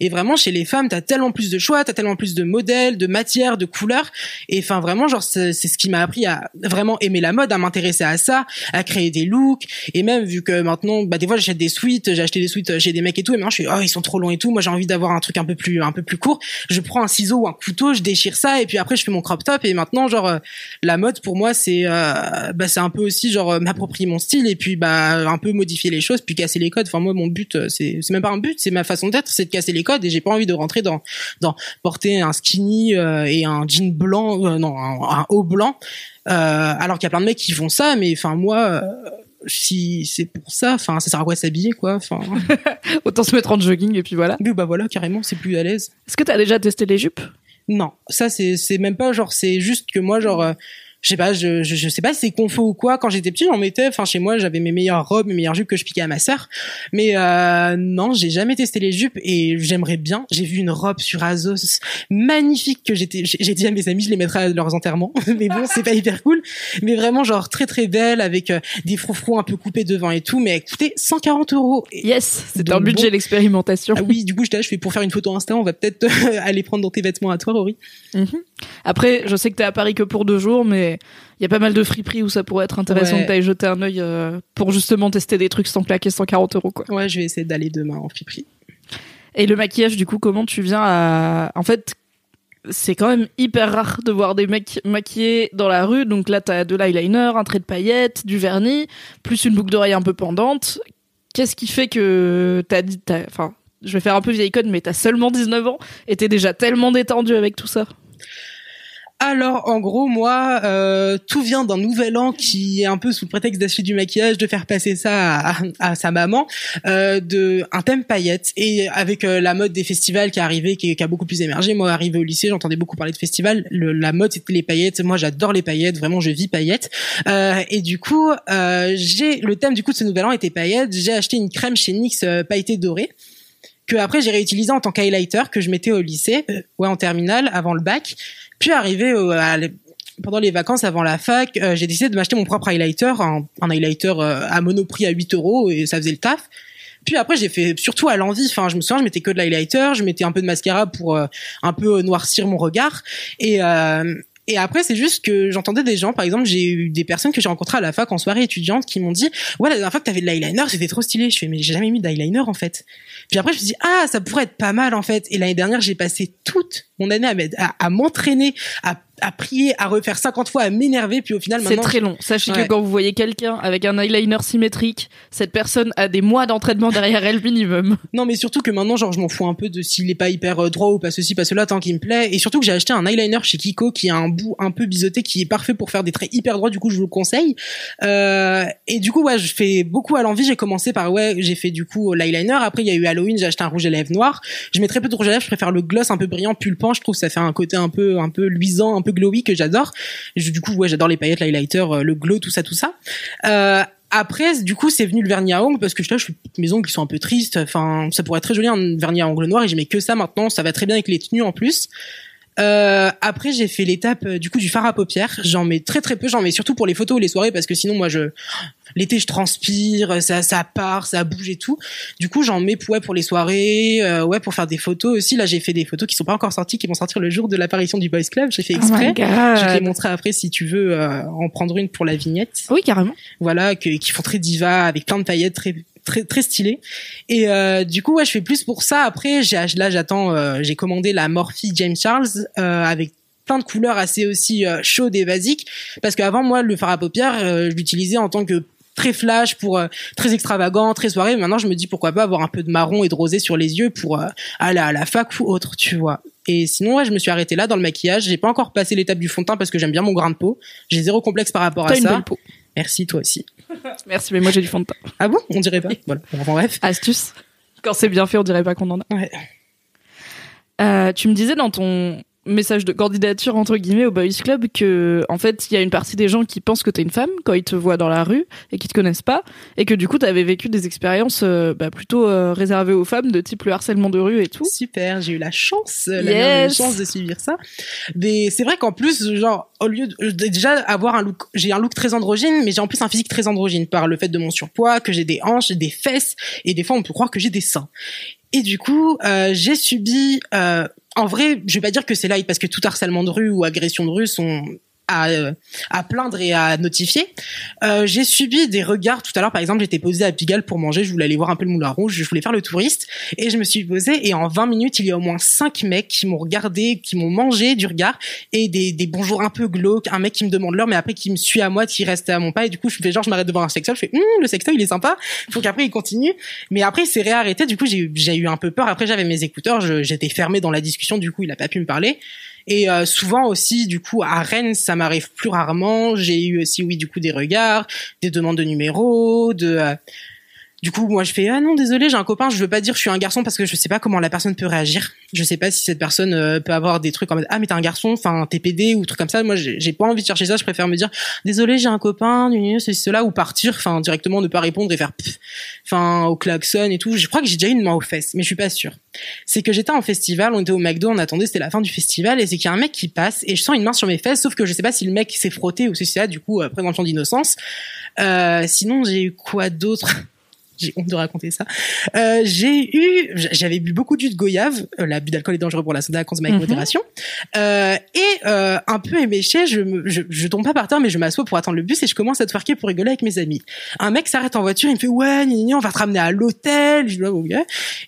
Et vraiment, chez les femmes, t'as tellement plus de choix, t'as tellement plus de modèles, de matières, de couleurs. Et enfin, vraiment, genre, c'est ce qui m'a appris à vraiment aimer la mode, à m'intéresser à ça, à créer des looks. Et même vu que maintenant, bah des fois, j'achète des suites, j'ai acheté des suites chez des mecs et tout. Et maintenant, je suis, oh, ils sont trop longs et tout. Moi, j'ai envie d'avoir un truc un peu plus, un peu plus court. Je prends un ciseau ou un couteau, je déchire ça, et puis après, je fais mon crop top. Et maintenant, genre, euh, la mode pour moi, c'est, euh, bah, c'est un peu aussi genre m'approprier mon style et puis bah un peu modifier les choses puis casser les codes enfin moi mon but euh, c'est c'est même pas un but c'est ma façon d'être c'est de casser les codes et j'ai pas envie de rentrer dans dans porter un skinny euh, et un jean blanc euh, non un, haut blanc alors qu'il y a plein de mecs qui font ça mais enfin moi si c'est pour ça, enfin, ça sert à quoi s'habiller, quoi. Enfin, autant se mettre en jogging et puis voilà. Oui, bah voilà, carrément, c'est plus à l'aise. Est-ce que t'as déjà testé les jupes? Non, ça c'est c'est même pas genre, c'est juste que moi genre je sais pas, je, je, sais pas si c'est confo ou quoi. Quand j'étais petit, j'en mettais. Enfin, chez moi, j'avais mes meilleures robes, mes meilleures jupes que je piquais à ma sœur. Mais euh, non, j'ai jamais testé les jupes et j'aimerais bien. J'ai vu une robe sur Azos magnifique que j'étais. J'ai dit à mes amis, je les mettrai à leurs enterrements. mais bon, c'est pas hyper cool. Mais vraiment, genre très très belle avec euh, des froufrous un peu coupés devant et tout. Mais écoutez, 140 euros. Yes, c'est un budget l'expérimentation. Ah oui, du coup, je, je fais pour faire une photo Insta. On va peut-être aller prendre dans tes vêtements à toi, Rory. Mm-hmm. Après, je sais que t'es à Paris que pour deux jours, mais il y a pas mal de friperies où ça pourrait être intéressant que t'ailles jeter un œil euh, pour justement tester des trucs sans claquer 140 euros, quoi. Ouais, je vais essayer d'aller demain en friperie. Et le maquillage, du coup, comment tu viens à... En fait, c'est quand même hyper rare de voir des mecs maquillés dans la rue. Donc là, t'as de l'eyeliner, un trait de paillettes, du vernis, plus une boucle d'oreille un peu pendante. Qu'est-ce qui fait que t'as dit... Enfin, je vais faire un peu vieille code, mais t'as seulement 19 ans et t'es déjà tellement détendu avec tout ça? Alors, en gros, moi, euh, tout vient d'un nouvel an qui est un peu sous le prétexte d'acheter du maquillage, de faire passer ça à, sa maman, euh, de un thème paillettes. Et avec euh, la mode des festivals qui est arrivée, qui, a beaucoup plus émergé, moi, arrivé au lycée, j'entendais beaucoup parler de festivals. la mode, c'était les paillettes. Moi, j'adore les paillettes. Vraiment, je vis paillettes. et du coup, j'ai le thème du coup de ce nouvel an était paillettes. J'ai acheté une crème chez NYX pailletée dorée que après j'ai réutilisé en tant qu'highlighter que je mettais au lycée, ouais en terminale avant le bac. Puis arrivé pendant les vacances avant la fac, euh, j'ai décidé de m'acheter mon propre highlighter, un, highlighter euh, à monoprix à 8 euros et ça faisait le taf. Puis après j'ai fait surtout à l'envie. Enfin je me souviens je mettais que de l'highlighter, je mettais un peu de mascara pour euh, un peu noircir mon regard et et après, c'est juste que j'entendais des gens, par exemple, j'ai eu des personnes que j'ai rencontrées à la fac en soirée étudiante qui m'ont dit, ouais, la dernière fois que t'avais de l'eyeliner, c'était trop stylé. Je fais, mais j'ai jamais mis d'eyeliner, en fait. Puis après, je me suis dit, ah, ça pourrait être pas mal, en fait. Et l'année dernière, j'ai passé toute mon année à, à m'entraîner, à à prier, à refaire 50 fois, à m'énerver, puis au final C'est très long. Sachez que quand vous voyez quelqu'un avec un eyeliner symétrique, cette personne a des mois d'entraînement derrière elle minimum. Non, mais surtout que maintenant, genre, je m'en fous un peu de s'il est pas hyper euh, droit ou pas ceci, pas cela, tant qu'il me plaît. Et surtout que j'ai acheté un eyeliner chez Kiko qui a un bout un peu biseauté, qui est parfait pour faire des traits hyper droits. Du coup, je vous le conseille. Euh, et du coup, ouais, je fais beaucoup à l'envie. J'ai commencé par, ouais, j'ai fait du coup l'eyeliner. Après, il y a eu Halloween, j'ai acheté un rouge à lèvres noir. Je mets très peu de rouge à lèvres. Je préfère le gloss un peu brillant, pulpant. Je trouve que ça fait un côté un peu, un peu luisant, un peu glowy que j'adore. Du coup, ouais, j'adore les paillettes, l'highlighter, euh, le glow, tout ça, tout ça. Euh, après, du coup, c'est venu le vernis à ongles parce que je, là, je mes ongles qui sont un peu tristes. Enfin, ça pourrait être très joli un vernis à ongles noir et j'aimais que ça maintenant. Ça va très bien avec les tenues en plus. Euh, après, j'ai fait l'étape euh, du coup du fard à paupières. J'en mets très très peu. J'en mets surtout pour les photos ou les soirées parce que sinon, moi, je l'été, je transpire, ça ça part, ça bouge et tout. Du coup, j'en mets ouais pour les soirées, euh, ouais pour faire des photos aussi. Là, j'ai fait des photos qui sont pas encore sorties, qui vont sortir le jour de l'apparition du Boys Club. J'ai fait oh exprès. je te les montrer après si tu veux euh, en prendre une pour la vignette. Oui, carrément. Voilà, qui font très diva avec plein de paillettes très très très stylé. Et euh, du coup, ouais, je fais plus pour ça. Après, j'ai là, j'attends. Euh, j'ai commandé la Morphe James Charles euh, avec plein de couleurs assez aussi chaudes et basiques. Parce qu'avant, moi, le fard à paupières, je l'utilisais en tant que très flash, pour euh, très extravagant, très soirée. Maintenant, je me dis pourquoi pas avoir un peu de marron et de rosé sur les yeux pour euh, aller à la fac ou autre, tu vois. Et sinon, ouais, je me suis arrêtée là dans le maquillage. J'ai pas encore passé l'étape du fond de teint parce que j'aime bien mon grain de peau. J'ai zéro complexe par rapport à une ça. belle peau. Merci, toi aussi. Merci, mais moi j'ai du fond de teint. Ah bon? On dirait pas. Voilà. Bon, enfin, bref. Astuce. Quand c'est bien fait, on dirait pas qu'on en a. Ouais. Euh, tu me disais dans ton message de candidature entre guillemets au Boys Club que en fait il y a une partie des gens qui pensent que t'es une femme quand ils te voient dans la rue et qui te connaissent pas et que du coup t'avais vécu des expériences euh, bah, plutôt euh, réservées aux femmes de type le harcèlement de rue et tout. Super, j'ai eu la chance, la Yes. chance de suivre ça. Mais c'est vrai qu'en plus, genre, au lieu de déjà avoir un look, j'ai un look très androgyne, mais j'ai en plus un physique très androgyne par le fait de mon surpoids, que j'ai des hanches, des fesses, et des fois on peut croire que j'ai des seins. Et du coup, euh, j'ai subi, euh, en vrai, je vais pas dire que c'est light parce que tout harcèlement de rue ou agression de rue sont à, à plaindre et à notifier. Euh, j'ai subi des regards tout à l'heure. Par exemple, j'étais posée à Pigalle pour manger. Je voulais aller voir un peu le Moulin Rouge. Je voulais faire le touriste et je me suis posée. Et en 20 minutes, il y a au moins cinq mecs qui m'ont regardé, qui m'ont mangé du regard et des, des bonjours un peu glauques. Un mec qui me demande l'heure, mais après qui me suit à moi, qui reste à mon pas. Et du coup, je fais genre, je m'arrête devant un sextoy. Je fais, Hum, le sextoy, il est sympa. Faut qu'après il continue. Mais après, il s'est réarrêté. Du coup, j'ai eu- un peu peur. Après, j'avais mes écouteurs. J'étais fermée dans la discussion. Du coup, il a pas pu me parler. Et euh, souvent aussi, du coup, à Rennes, ça m'arrive plus rarement. J'ai eu aussi, oui, du coup, des regards, des demandes de numéros, de. euh, du coup, moi, je fais ah non, désolé, j'ai un copain. Je veux pas dire je suis un garçon parce que je sais pas comment la personne peut réagir. Je sais pas si cette personne euh, peut avoir des trucs en mode ah mais t'es un garçon, enfin t'es PD ou truc comme ça. Moi, j'ai pas envie de chercher ça. Je préfère me dire désolé, j'ai un copain, ceci cela, ou partir, enfin directement ne pas répondre et faire enfin au klaxon et tout. Je crois que j'ai déjà eu une main aux fesses, mais je suis pas sûre c'est que j'étais en festival, on était au McDo, on attendait, c'était la fin du festival, et c'est qu'il y a un mec qui passe, et je sens une main sur mes fesses, sauf que je sais pas si le mec s'est frotté ou si c'est ça, du coup, euh, présomption d'innocence. Euh, sinon, j'ai eu quoi d'autre? J'ai honte de raconter ça. Euh, j'ai eu, j'avais bu beaucoup de jus de goyave. Euh, L'abus d'alcool est dangereux pour la santé, à consommer avec Mhm. modération. Euh, et euh, un peu éméché, je, me, je, je tombe pas par terre, mais je m'assois pour attendre le bus et je commence à twerker pour rigoler avec mes amis. Un mec s'arrête en voiture, il me fait ouais, gna, gna, on va te ramener à l'hôtel. Je dis, ok.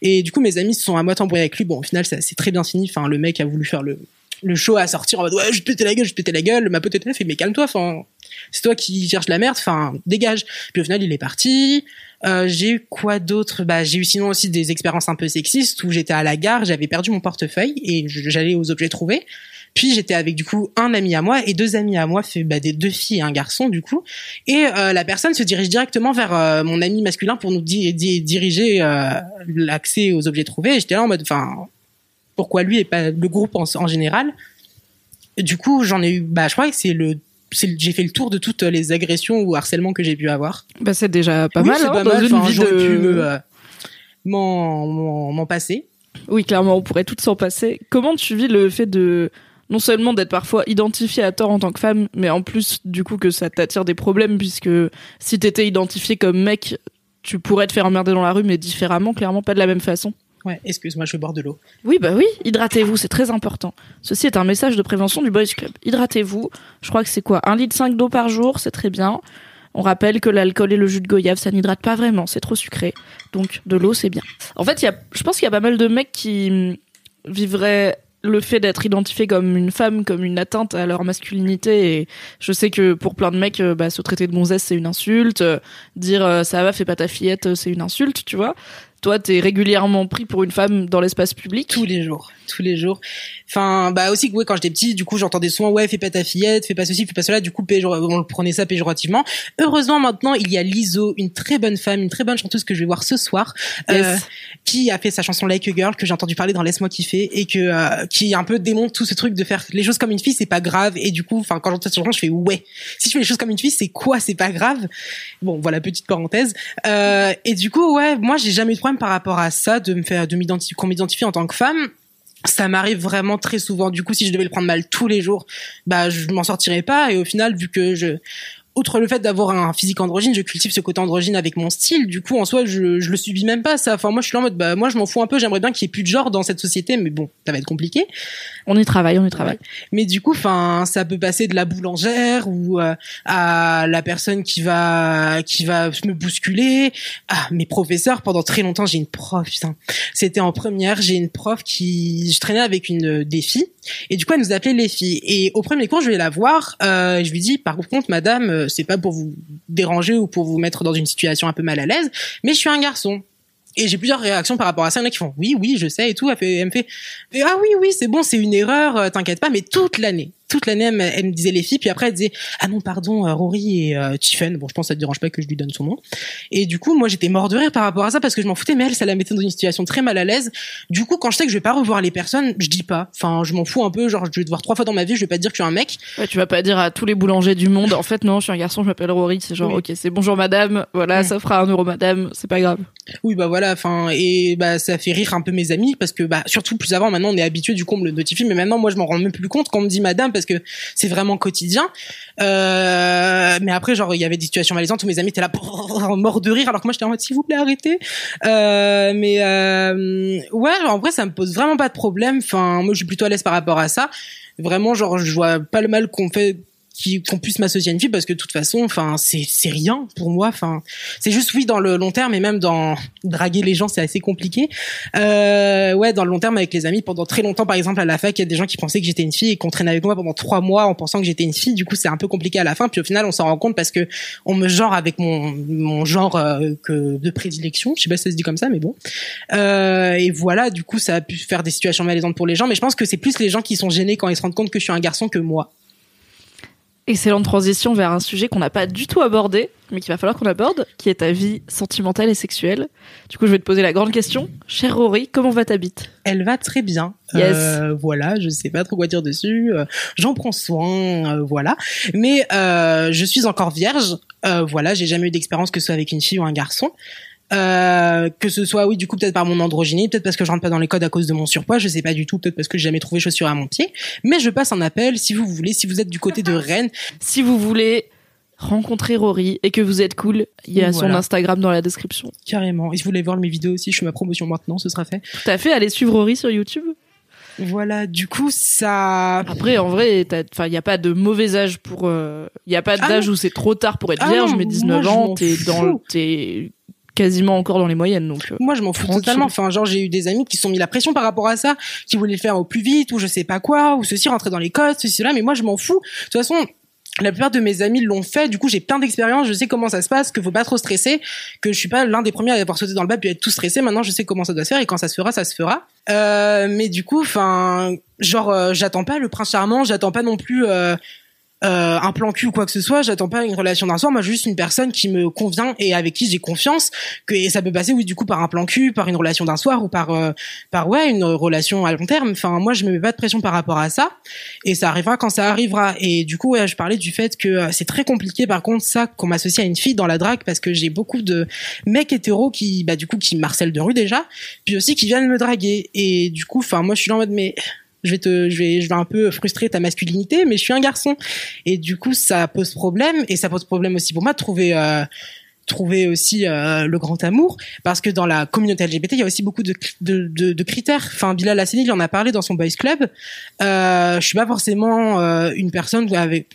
Et du coup, mes amis se sont à moitié embrouillés avec lui. Bon, au final, c'est très bien fini. Enfin, le mec a voulu faire le le show à sortir en mode ouais, je te péter la gueule, je te péter la gueule. Ma pote était là, fait mais calme-toi. Enfin, c'est toi qui cherches la merde. Enfin, dégage. Puis au final, il est parti. Euh, j'ai eu quoi d'autre? Bah, j'ai eu sinon aussi des expériences un peu sexistes où j'étais à la gare, j'avais perdu mon portefeuille et j'allais aux objets trouvés. Puis j'étais avec du coup un ami à moi et deux amis à moi, fait bah, des deux filles et un garçon du coup. Et euh, la personne se dirige directement vers euh, mon ami masculin pour nous di- di- diriger l'accès aux objets trouvés. Et j'étais là en mode, enfin, pourquoi lui et pas le groupe en, général? Du coup, j'en ai eu, bah, je crois que c'est le- j'ai fait le tour de toutes les agressions ou harcèlements que j'ai pu avoir. Bah c'est déjà pas Oui, mal c'est hein, pas dans mal. une Enfin, vie de. pu me, euh, m'en, passer. Oui, clairement, on pourrait toutes s'en passer. Comment tu vis le fait de non seulement d'être parfois identifiée à tort en tant que femme, mais en plus du coup que ça t'attire des problèmes puisque si t'étais identifié comme mec, tu pourrais te faire emmerder dans la rue, mais différemment, clairement pas de la même façon. Ouais, excuse-moi, je vais boire de l'eau. Oui, bah oui, hydratez-vous, c'est très important. Ceci est un message de prévention du Boys Club. Hydratez-vous. Je crois que c'est quoi Un litre 5 d'eau par jour, c'est très bien. On rappelle que l'alcool et le jus de goyave, ça n'hydrate pas vraiment, c'est trop sucré. Donc de l'eau, c'est bien. En fait, y a, je pense qu'il y a pas mal de mecs qui hum, vivraient le fait d'être identifié comme une femme, comme une atteinte à leur masculinité. Et je sais que pour plein de mecs, euh, bah, se traiter de gonzesse, c'est une insulte. Euh, Dire euh, ça va, fais pas ta fillette, c'est une insulte, tu vois. Toi, t'es régulièrement pris pour une femme dans l'espace public. Tous les jours, tous les jours. Enfin, bah aussi, ouais, quand j'étais petit, du coup, j'entendais souvent, ouais, fais pas ta fillette, fais pas ceci, fais pas cela. Du coup, on le prenait ça péjorativement. Heureusement, maintenant, il y a Liso, une très bonne femme, une très bonne chanteuse que je vais voir ce soir, Yes. euh, qui a fait sa chanson Like a Girl que j'ai entendu parler dans Laisse-moi kiffer et que euh, qui un peu démontre tout ce truc de faire les choses comme une fille, c'est pas grave. Et du coup, enfin, quand j'entends cette chanson, je fais ouais. Si je fais les choses comme une fille, c'est quoi? C'est pas grave. Bon, voilà petite parenthèse. Euh, et du coup, ouais, moi, j'ai jamais eu de par rapport à ça, de me faire, de m'identifier, en tant que femme. Ça m'arrive vraiment très souvent. Du coup, si je devais le prendre mal tous les jours, bah, je m'en sortirais pas. Et au final, vu que je, outre le fait d'avoir un physique androgyne, je cultive ce côté androgyne avec mon style. Du coup, en soi, je, je le subis même pas ça. Enfin, moi, je suis là en mode, bah, moi, je m'en fous un peu. J'aimerais bien qu'il y ait plus de genre dans cette société, mais bon, ça va être compliqué. On y travaille, on y travaille. Mais du coup, enfin, ça peut passer de la boulangère ou euh, à la personne qui va qui va me bousculer. Ah, mes professeurs pendant très longtemps, j'ai une prof. Putain, c'était en première. J'ai une prof qui, je traînais avec une des filles et du coup, elle nous appelait les filles. Et au premier cours, je vais la voir. Euh, je lui dis, par contre, madame, euh, c'est pas pour vous déranger ou pour vous mettre dans une situation un peu mal à l'aise, mais je suis un garçon. Et j'ai plusieurs réactions par rapport à ça. Il y en a qui font oui, oui, je sais et tout. Elle, fait, elle me fait ah oui, oui, c'est bon, c'est une erreur, euh, t'inquiète pas. Mais toute l'année, toute l'année, elle, me disait les filles, puis après elle disait ah non pardon euh, Rory et euh, Tiffen. Bon, je pense que ça te dérange pas que je lui donne son nom. Et du coup, moi j'étais mort de rire par rapport à ça parce que je m'en foutais, mais elle, ça la mettait dans une situation très mal à l'aise. Du coup, quand je sais que je vais pas revoir les personnes, je dis pas. Enfin, je m'en fous un peu. Genre, je vais te voir trois fois dans ma vie, je vais pas te dire que tu es un mec. Ouais, tu vas pas dire à tous les boulangers du monde. En fait, non, je suis un garçon, je m'appelle Rory. C'est genre, ok, c'est bonjour madame. Voilà, ça fera un euro madame. C'est pas grave. Oui, bah voilà. Enfin, et bah ça fait rire un peu mes amis parce que bah surtout plus avant, maintenant on est habitué du coup on me le notifie, mais maintenant moi je m'en rends même plus compte quand on me dit madame parce que c'est vraiment quotidien. Euh, mais après, genre, il y avait des situations malaisantes où mes amis étaient là mort de rire, alors que moi j'étais en mode s'il vous plaît arrêtez. Euh, mais euh, ouais, en vrai, ça me pose vraiment pas de problème. Enfin, moi je suis plutôt à l'aise par rapport à ça. Vraiment, genre, je vois pas le mal qu'on fait qu'on puisse m'associer à une fille parce que de toute façon enfin c'est c'est rien pour moi enfin c'est juste oui dans le long terme et même dans draguer les gens c'est assez compliqué. Euh, ouais dans le long terme avec les amis pendant très longtemps par exemple à la fac il y a des gens qui pensaient que j'étais une fille et qu'on traînait avec moi pendant trois mois en pensant que j'étais une fille. Du coup c'est un peu compliqué à la fin. Puis au final on s'en rend compte parce que on me genre avec mon mon genre euh, que de prédilection. Je sais pas si ça se dit comme ça mais bon. Euh, et voilà du coup ça a pu faire des situations malaisantes pour les gens. Mais je pense que c'est plus les gens qui sont gênés quand ils se rendent compte que je suis un garçon que moi Excellente transition vers un sujet qu'on n'a pas du tout abordé, mais qu'il va falloir qu'on aborde, qui est ta vie sentimentale et sexuelle. Du coup, je vais te poser la grande question. Chère Rory, comment va ta bite? Elle va très bien. Yes. Euh, voilà, je sais pas trop quoi dire dessus. Euh, j'en prends soin, euh, voilà. Mais je suis encore vierge. voilà, j'ai jamais eu d'expérience que ce soit avec une fille ou un garçon. Euh, que ce soit oui du coup peut-être par mon androgynie, peut-être parce que je rentre pas dans les codes à cause de mon surpoids, je sais pas du tout, peut-être parce que j'ai jamais trouvé chaussures à mon pied, mais je passe un appel si vous voulez, si vous êtes du côté de Rennes, si vous voulez rencontrer Rory et que vous êtes cool, il y a son Instagram dans la description. Carrément. Et si vous voulez voir mes vidéos aussi, je fais ma promotion maintenant, ce sera fait. Tout à fait, allez suivre Rory sur YouTube. Voilà, du coup, ça. Après, en vrai, enfin, il y a pas de mauvais âge pour. Il euh, y a pas ah d'âge où c'est trop tard pour être ah vierge, mais 19 ans, t'es dans, t'es quasiment encore dans les moyennes. Donc euh, moi, je m'en fous totalement. Enfin, genre j'ai eu des amis qui sont mis la pression par rapport à ça, qui voulaient le faire au plus vite ou je sais pas quoi, ou ceci rentrer dans les codes, ceci là. Mais moi, je m'en fous. De toute façon, la plupart de mes amis l'ont fait. Du coup, j'ai plein d'expériences. Je sais comment ça se passe, que faut pas trop stresser, que je suis pas l'un des premiers à avoir sauté dans le bain puis être tout stressé. Maintenant, je sais comment ça doit se faire et quand ça se fera, ça se fera. Euh, mais du coup, enfin, genre, euh, j'attends pas le prince charmant, j'attends pas non plus. Euh, euh, un plan cul ou quoi que ce soit, j'attends pas une relation d'un soir, moi juste une personne qui me convient et avec qui j'ai confiance que et ça peut passer oui du coup par un plan cul, par une relation d'un soir ou par euh, par ouais, une relation à long terme. Enfin moi je me mets pas de pression par rapport à ça et ça arrivera quand ça arrivera. Et du coup ouais, je parlais du fait que euh, c'est très compliqué par contre ça qu'on m'associe à une fille dans la drague parce que j'ai beaucoup de mecs hétéros qui bah du coup qui marcellent de rue déjà, puis aussi qui viennent me draguer. Et du coup enfin moi je suis là en mode mais je vais te, je vais, je vais un peu frustrer ta masculinité, mais je suis un garçon. Et du coup, ça pose problème, et ça pose problème aussi pour moi de trouver, euh, trouver aussi euh, le grand amour, parce que dans la communauté LGBT, il y a aussi beaucoup de, de, de, critères. Enfin, Bilal Hassani, il en a parlé dans son Boys Club. Euh, je suis pas forcément euh, une personne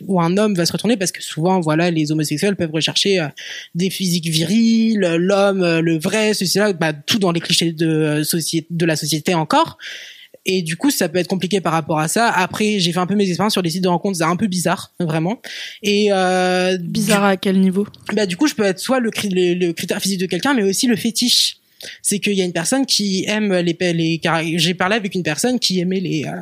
où un homme va se retourner, parce que souvent, voilà, les homosexuels peuvent rechercher euh, des physiques virils, l'homme, le vrai, ceci là, bah, tout dans les clichés de, société, de la société encore. Et du coup, ça peut être compliqué par rapport à ça. Après, j'ai fait un peu mes expériences sur des sites de rencontres, c'est un peu bizarre, vraiment. Et euh, bizarre à quel niveau? Bah du coup, je peux être soit le, le critère physique de quelqu'un, mais aussi le fétiche. C'est qu'il y a une personne qui aime les les j'ai parlé avec une personne qui aimait les euh,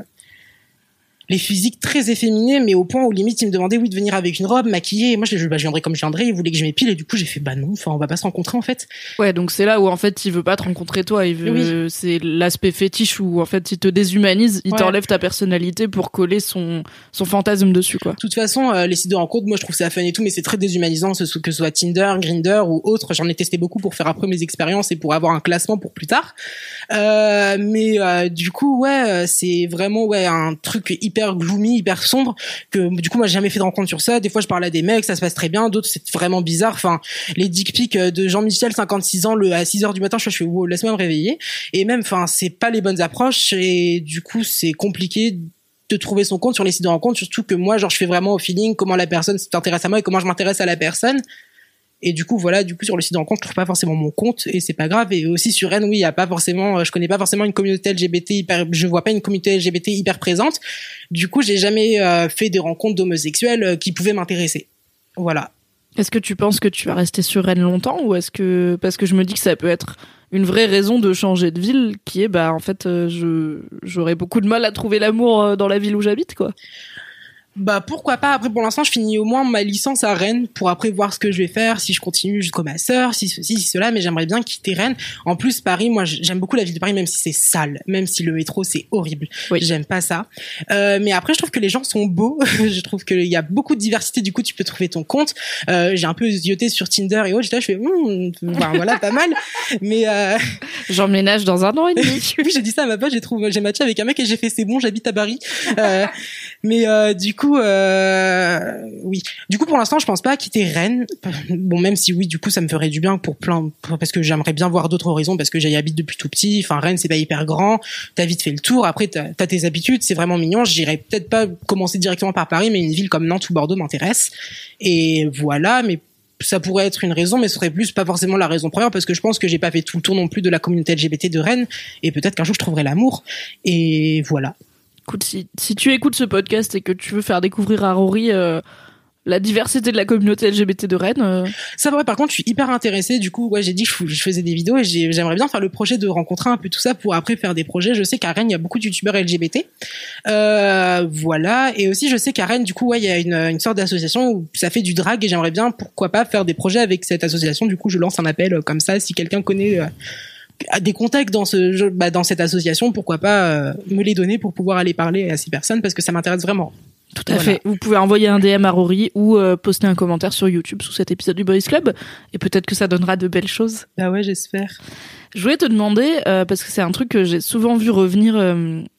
les physiques très efféminés, mais au point où limite il me demandait oui de venir avec une robe maquillée. Et moi je, bah, je viendrais comme je viendrais. Il voulait que je m'épile et du coup j'ai fait bah non, enfin on va pas se rencontrer en fait. Ouais, donc c'est là où en fait il veut pas te rencontrer toi. Il veut, c'est l'aspect fétiche où en fait il te déshumanise, il t'enlève ta personnalité pour coller son son fantasme dessus quoi. De toute façon, euh, les sites de rencontre, moi je trouve ça fun et tout, mais c'est très déshumanisant, que ce soit Tinder, Grinder ou autre. J'en ai testé beaucoup pour faire après mes expériences et pour avoir un classement pour plus tard. Euh, mais euh, du coup ouais, c'est vraiment ouais un truc hyper gloomy, hyper sombre que du coup moi j'ai jamais fait de rencontre sur ça. Des fois je parle à des mecs, ça se passe très bien, d'autres c'est vraiment bizarre. Enfin les dick pics euh, de Jean-Michel 56 ans le à 6 heures du matin, je suis wow, laisse-moi me réveiller. Et même enfin c'est pas les bonnes approches et du coup c'est compliqué de trouver son compte sur les sites de rencontre surtout que moi genre je fais vraiment au feeling comment la personne s'intéresse à moi et comment je m'intéresse à la personne et du coup, voilà, du coup, sur le site de rencontre, je trouve pas forcément mon compte et c'est pas grave. Et aussi sur Rennes, oui, il y a pas forcément, euh, je connais pas forcément une communauté LGBT hyper, je vois pas une communauté LGBT hyper présente. Du coup, j'ai jamais euh, fait des rencontres d'homosexuels euh, qui pouvaient m'intéresser. Voilà. Est-ce que tu penses que tu vas rester sur Rennes longtemps ou est-ce que parce que je me dis que ça peut être une vraie raison de changer de ville qui est bah en fait je j'aurais beaucoup de mal à trouver l'amour dans la ville où j'habite quoi. Bah pourquoi pas. Après pour l'instant je finis au moins ma licence à Rennes pour après voir ce que je vais faire, si je continue jusqu'au master, si ceci, si cela. Mais j'aimerais bien quitter Rennes. En plus Paris, moi j'aime beaucoup la ville de Paris, même si c'est sale, même si le métro c'est horrible. Oui. J'aime pas ça. Euh, mais après je trouve que les gens sont beaux. je trouve qu'il y a beaucoup de diversité. Du coup tu peux trouver ton compte. Euh, j'ai un peu zioté sur Tinder et autres. je fais hmm, voilà pas mal. Mais euh... j'emménage dans un an et demi. oui j'ai dit ça à ma pote. J'ai trouvé j'ai matché avec un mec et j'ai fait c'est bon j'habite à Paris. Euh, mais euh, du coup coup, euh, oui. Du coup, pour l'instant, je pense pas quitter Rennes. Bon, même si oui, du coup, ça me ferait du bien pour plein, parce que j'aimerais bien voir d'autres horizons, parce que j'y habite depuis tout petit. Enfin, Rennes, c'est pas hyper grand. T'as vite fait le tour. Après, t'as as tes habitudes. C'est vraiment mignon. J'irais peut-être pas commencer directement par Paris, mais une ville comme Nantes ou Bordeaux m'intéresse. Et voilà. Mais ça pourrait être une raison, mais ce serait plus pas forcément la raison première parce que je pense que j'ai pas fait tout le tour non plus de la communauté LGBT de Rennes et peut-être qu'un jour je trouverai l'amour. Et voilà si, tu écoutes ce podcast et que tu veux faire découvrir à Rory euh, la diversité de la communauté LGBT de Rennes. Euh... Ça vrai. Par contre, je suis hyper intéressée. Du coup, ouais, j'ai dit que je faisais des vidéos et j'aimerais bien faire le projet de rencontrer un peu tout ça pour après faire des projets. Je sais qu'à Rennes, il y a beaucoup de youtubeurs LGBT. Euh, voilà. Et aussi, je sais qu'à Rennes, du coup, ouais, il y a une, une sorte d'association où ça fait du drag et j'aimerais bien, pourquoi pas, faire des projets avec cette association. Du coup, je lance un appel comme ça. Si quelqu'un connaît euh, des contacts dans ce bah, dans cette association, pourquoi pas euh, me les donner pour pouvoir aller parler à ces personnes parce que ça m'intéresse vraiment. Tout à fait. Vous pouvez envoyer un DM à Rory ou euh, poster un commentaire sur YouTube sous cet épisode du Boys Club et peut-être que ça donnera de belles choses. Bah ouais, j'espère. Je voulais te demander euh, parce que c'est un truc que j'ai souvent vu revenir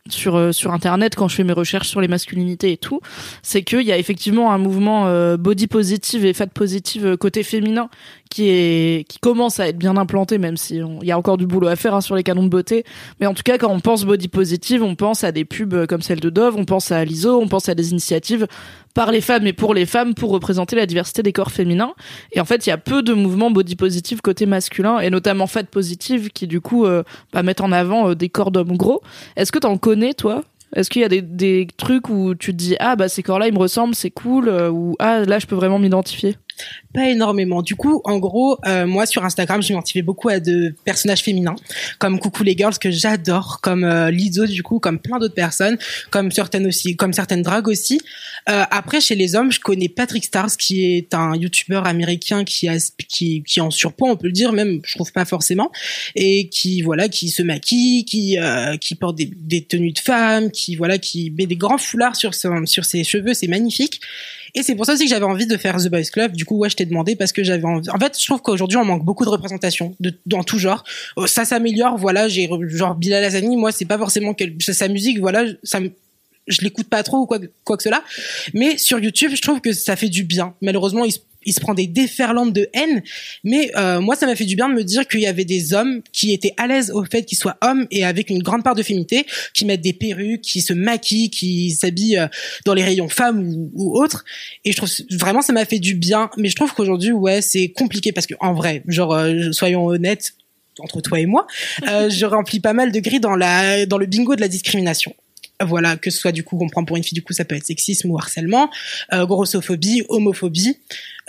sur sur internet quand je fais mes recherches sur les masculinités et tout, c'est qu'il y a effectivement un mouvement body positive et fat positive côté féminin qui est qui commence à être bien implanté, même si il y a encore du boulot à faire hein, sur les canons de beauté. Mais en tout cas, quand on pense body positive, on pense à des pubs comme celle de Dove, on pense à l'ISO, on pense à des initiatives par les femmes et pour les femmes pour représenter la diversité des corps féminins. Et en fait, il y a peu de mouvements body positive côté masculin et notamment fat positive qui du coup euh, bah, mettent en avant euh, des corps d'hommes gros. Est-ce que t'en connais toi? Est-ce qu'il y a des, des, trucs où tu te dis ah bah ces corps-là ils me ressemblent, c'est cool euh, ou ah là je peux vraiment m'identifier? Pas énormément. Du coup, en gros, euh, moi sur Instagram, je m'identifiais beaucoup à de personnages féminins, comme Coucou les Girls que j'adore, comme euh, Lizzo du coup, comme plein d'autres personnes, comme certaines aussi, comme certaines dragues aussi. Euh, après, chez les hommes, je connais Patrick Stars, qui est un YouTuber américain qui a qui qui en surpoids, on peut le dire, même je trouve pas forcément, et qui voilà, qui se maquille, qui qui porte des, tenues de femme, qui voilà, qui met des grands foulards sur sur ses cheveux, c'est magnifique. Et c'est pour ça aussi que j'avais envie de faire The Boys Club. Du coup, ouais, je t'ai demandé parce que j'avais envie. En fait, je trouve qu'aujourd'hui, on manque beaucoup de représentation de, dans tout genre. Oh, ça s'améliore. Voilà, j'ai genre Bilal Hassani. Moi, c'est pas forcément sa musique. Voilà, je l'écoute pas trop ou quoi, quoi que cela. Mais sur YouTube, je trouve que ça fait du bien. Malheureusement, il se il se prend des déferlantes de haine. Mais euh, moi, ça m'a fait du bien de me dire qu'il y avait des hommes qui étaient à l'aise au fait qu'ils soient hommes et avec une grande part de féminité, qui mettent des perruques, qui se maquillent, qui s'habillent euh, dans les rayons femmes ou, autres. Et je trouve vraiment ça m'a fait du bien. Mais je trouve qu'aujourd'hui, ouais, c'est compliqué parce que en vrai, genre, euh, soyons honnêtes, entre toi et moi, euh, je remplis pas mal de gris dans la dans le bingo de la discrimination voilà que ce soit du coup qu'on prend pour une fille du coup ça peut être sexisme ou harcèlement euh, grossophobie homophobie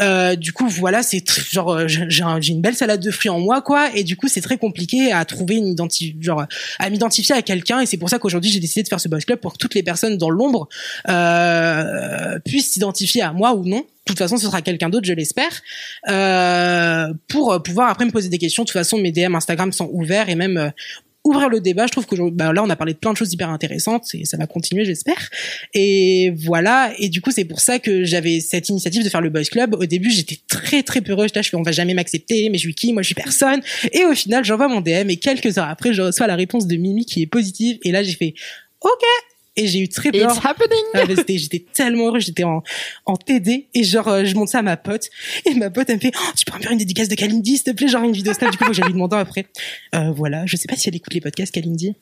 euh, du coup voilà c'est genre euh, j'ai une belle salade de fruits en moi quoi et du coup c'est très compliqué à trouver une identité genre à m'identifier à quelqu'un et c'est pour ça qu'aujourd'hui j'ai décidé de faire ce boys club pour que toutes les personnes dans l'ombre euh, puissent s'identifier à moi ou non de toute façon, ce sera quelqu'un d'autre, je l'espère, euh, pour pouvoir après me poser des questions. De toute façon, mes DM Instagram sont ouverts et même euh, ouvrir le débat. Je trouve que bah, là, on a parlé de plein de choses hyper intéressantes et ça va continuer, j'espère. Et voilà. Et du coup, c'est pour ça que j'avais cette initiative de faire le Boys Club. Au début, j'étais très très peureuse. je fais, on va jamais m'accepter, mais je suis qui? Moi, je suis personne. Et au final, j'envoie mon DM et quelques heures après, je reçois la réponse de Mimi qui est positive. Et là, j'ai fait, ok, et j'ai eu très peur. It's happening. Ah, j'étais tellement heureuse, j'étais en, en TD et genre euh, je monte ça à ma pote et ma pote elle me fait oh, tu peux me faire une dédicace de Kalindi s'il te plaît genre une vidéo snap du coup j'allais lui demander après. Euh, voilà, je sais pas si elle écoute les podcasts Kalindi.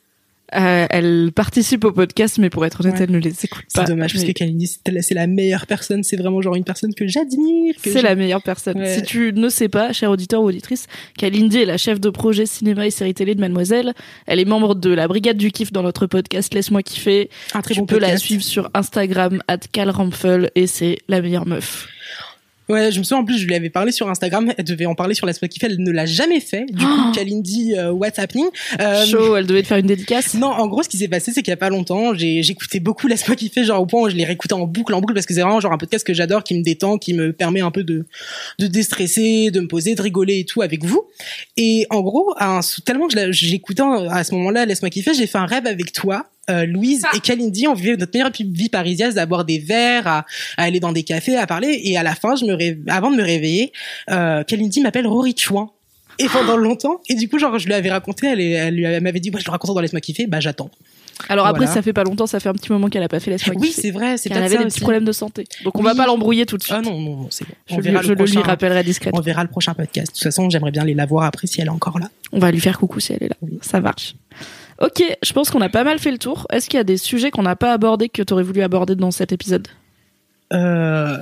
Euh, elle participe au podcast, mais pour être honnête, elle ne les écoute pas. C'est dommage, parce que Kalindi, c'est la meilleure personne. C'est vraiment genre une personne que j'admire. C'est la meilleure personne. Si tu ne sais pas, cher auditeur ou auditrice, Kalindi est la chef de projet cinéma et série télé de Mademoiselle. Elle est membre de la brigade du kiff dans notre podcast Laisse-moi kiffer. Un très tu bon peux la suivre sur Instagram, at et c'est la meilleure meuf. Ouais, je me souviens en plus, je lui avais parlé sur Instagram, elle devait en parler sur la Spotify, elle ne l'a jamais fait. Du coup, Oh. Kalindi, euh, what's happening? Euh, Chaud, elle devait te faire une dédicace. Non, en gros, ce qui s'est passé, c'est qu'il y a pas longtemps, j'ai j'écoutais beaucoup Laisse-moi kiffer, genre au point où je l'ai réécouté en boucle, en boucle, parce que c'est vraiment genre un podcast que j'adore, qui me détend, qui me permet un peu de de déstresser, de me poser, de rigoler et tout avec vous. Et en gros, à un- tellement que la- j'écoutais à ce moment-là Laisse-moi kiffer, j'ai fait un rêve avec toi. Euh, Louise et Kalindi, on vivait notre meilleure vie parisienne, à boire des verres, à, à aller dans des cafés, à parler. Et à la fin, je me ré... avant de me réveiller, euh, Kalindi m'appelle Rory Chouin. Et pendant longtemps, et du coup, genre, je lui avais raconté, elle, elle, lui- elle m'avait dit, moi, je le raconte dans Laisse-moi kiffer, bah, j'attends. Alors après, Voilà. ça fait pas longtemps, ça fait un petit moment qu'elle a pas fait laisse-moi Oui, kiffer. c'est vrai, c'est elle avait ça des aussi. petits problèmes de santé. Donc on Oui. va pas l'embrouiller tout de suite. Ah non, non, non, c'est bon. je On lui- verra je le le lui prochain. rappellerai discrètement. On verra le prochain podcast. De toute façon, j'aimerais bien aller la voir après si elle est encore là. On va lui faire coucou si elle est là. Oui. Ça marche. Ok, je pense qu'on a pas mal fait le tour. Est-ce qu'il y a des sujets qu'on n'a pas abordés que tu aurais voulu aborder dans cet épisode? Euh,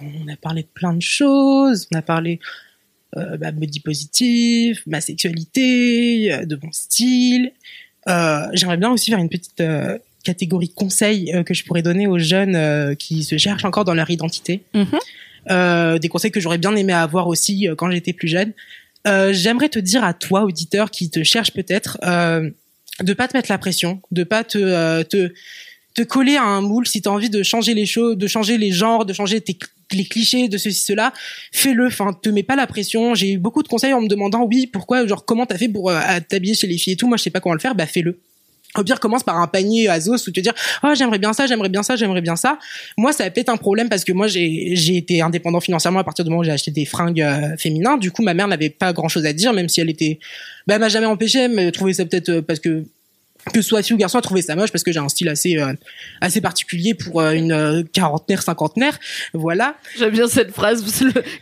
on a parlé de plein de choses. On a parlé euh, bah, body positif, ma sexualité, euh, de mon style. Euh, J'aimerais bien aussi faire une petite euh, catégorie conseils euh, que je pourrais donner aux jeunes qui se cherchent encore dans leur identité. Mhm. Des conseils que j'aurais bien aimé avoir aussi quand j'étais plus jeune. J'aimerais te dire à toi, auditeur, qui te cherche peut-être, de pas te mettre la pression, de pas te euh, te te coller à un moule si tu as envie de changer les choses, de changer les genres, de changer tes, les clichés de ceci cela, fais-le. Enfin, te mets pas la pression. J'ai eu beaucoup de conseils en me demandant oui, pourquoi, genre comment t'as fait pour euh, t'habiller chez les filles et tout. Moi, je sais pas comment le faire. Bah, fais-le. Au pire, commence par un panier Azos où te dire oh j'aimerais bien ça, j'aimerais bien ça, j'aimerais bien ça. Moi, ça a peut-être un problème parce que moi j'ai j'ai été indépendant financièrement à partir du moment où j'ai acheté des fringues euh, féminins. Du coup, ma mère n'avait pas grand chose à dire, même si elle était, bah, elle m'a jamais empêché, mais trouvait ça peut-être euh, parce que que ce soit fille ou garçon, a trouvé ça moche parce que j'ai un style assez euh, assez particulier pour euh, une euh, quarantenaire, cinquantenaire, voilà. J'aime bien cette phrase,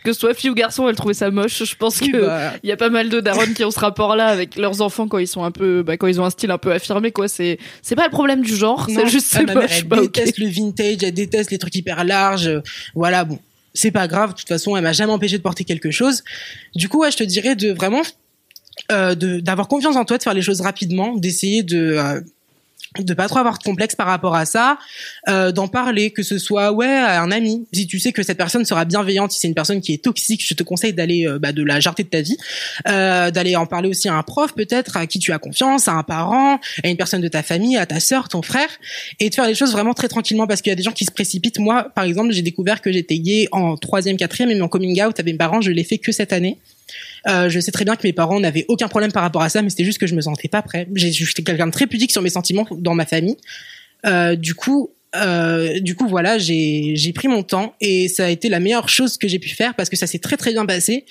que ce soit fille ou garçon, elle trouvait ça moche. Je pense que bah, il y a pas mal de darons qui ont ce rapport-là avec leurs enfants quand ils sont un peu, bah, quand ils ont un style un peu affirmé, quoi. C'est, c'est pas le problème du genre, c'est juste Ah, c'est mère, moche. elle Bah, déteste le vintage, elle déteste les trucs hyper larges, voilà bon. C'est pas grave, de toute façon, elle m'a jamais empêché de porter quelque chose. Du coup, ouais, je te dirais de vraiment euh, d'avoir confiance en toi, de faire les choses rapidement, d'essayer de euh, de pas trop avoir de complexe par rapport à ça, euh, d'en parler, que ce soit ouais à un ami. Si tu sais que cette personne sera bienveillante, si c'est une personne qui est toxique, je te conseille d'aller euh, bah, de la jarter de ta vie, euh, d'aller en parler aussi à un prof peut-être à qui tu as confiance, à un parent, à une personne de ta famille, à ta sœur, ton frère, et de faire les choses vraiment très tranquillement parce qu'il y a des gens qui se précipitent. Moi, par exemple, j'ai découvert que j'étais gay en troisième, quatrième, et mon coming out avec mes parents, je l'ai fait que cette année. Euh, je sais très bien que mes parents n'avaient aucun problème par rapport à ça, mais c'était juste que je me sentais pas prêt. J'étais quelqu'un de très pudique sur mes sentiments dans ma famille. Euh, du coup, euh, du coup, voilà, j'ai j'ai pris mon temps et ça a été la meilleure chose que j'ai pu faire parce que ça s'est très très bien passé.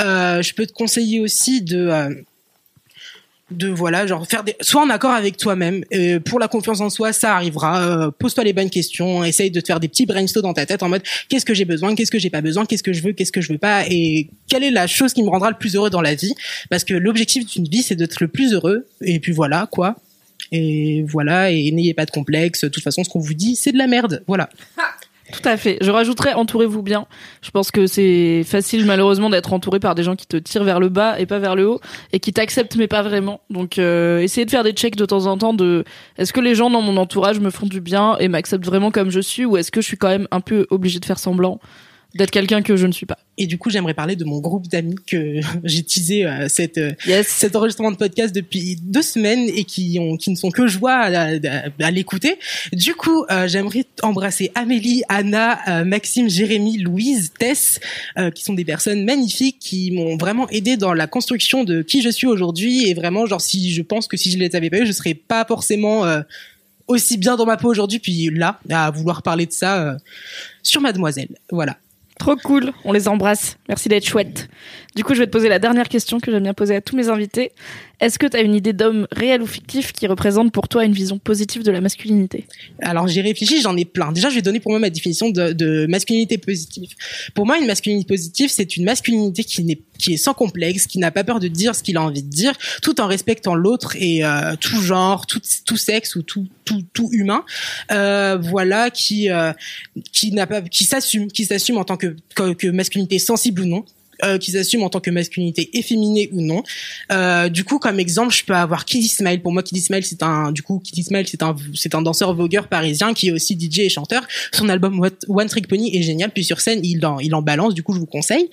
Euh, je peux te conseiller aussi de euh, de voilà genre faire des soit en accord avec toi-même Euh, pour la confiance en soi ça arrivera Euh, pose-toi les bonnes questions essaye de te faire des petits brainstorms dans ta tête en mode qu'est-ce que j'ai besoin qu'est-ce que j'ai pas besoin qu'est-ce que je veux qu'est-ce que je veux pas et quelle est la chose qui me rendra le plus heureux dans la vie? Parce que l'objectif d'une vie c'est d'être le plus heureux et puis voilà quoi. Et voilà et n'ayez pas de complexe. De toute façon ce qu'on vous dit c'est de la merde. Voilà Tout à fait. Je rajouterais entourez-vous bien. Je pense que c'est facile malheureusement d'être entouré par des gens qui te tirent vers le bas et pas vers le haut et qui t'acceptent mais pas vraiment. Donc euh, essayez de faire des checks de temps en temps de est-ce que les gens dans mon entourage me font du bien et m'acceptent vraiment comme je suis ou est-ce que je suis quand même un peu obligé de faire semblant? D'être quelqu'un que je ne suis pas. et du coup j'aimerais parler de mon groupe d'amis que j'ai teasé euh, cette euh, Yes. cet enregistrement de podcast depuis deux semaines et qui ont qui ne sont que joie à, à- à l'écouter. Du coup, euh, j'aimerais embrasser Amélie, Anna, euh, Maxime, Jérémy, Louise, Tess, euh, qui sont des personnes magnifiques qui m'ont vraiment aidé dans la construction de qui je suis aujourd'hui et vraiment genre si je pense que si je les avais pas eu, je serais pas forcément euh, aussi bien dans ma peau aujourd'hui puis là à vouloir parler de ça euh, sur Mademoiselle. Voilà. Trop cool, on les embrasse. Merci d'être chouette. Du coup, je vais te poser la dernière question que j'aime bien poser à tous mes invités. Est-ce que tu as une idée d'homme réel ou fictif qui représente pour toi une vision positive de la masculinité? Alors j'ai réfléchi, j'en ai plein. Déjà, je vais donner pour moi ma définition de, masculinité positive. Pour moi, une masculinité positive, c'est une masculinité qui qui est sans complexe, qui n'a pas peur de dire ce qu'il a envie de dire, tout en respectant l'autre et euh, tout genre, tout, tout sexe ou tout tout, tout humain. Euh, voilà, qui euh, qui n'a pas, qui s'assume, qui s'assume en tant que, que que masculinité sensible ou non. Euh, qui s'assument en tant que masculinité efféminée ou non. Euh, du coup, comme exemple, je peux avoir Kid Smile. Pour moi, Kid Smile, c'est un, du coup, Kid Smile, c'est un, c'est un danseur vogueur parisien qui est aussi DJ et chanteur. Son album One Trick Pony est génial. Puis sur scène, il en, il en balance. Du coup, je vous conseille.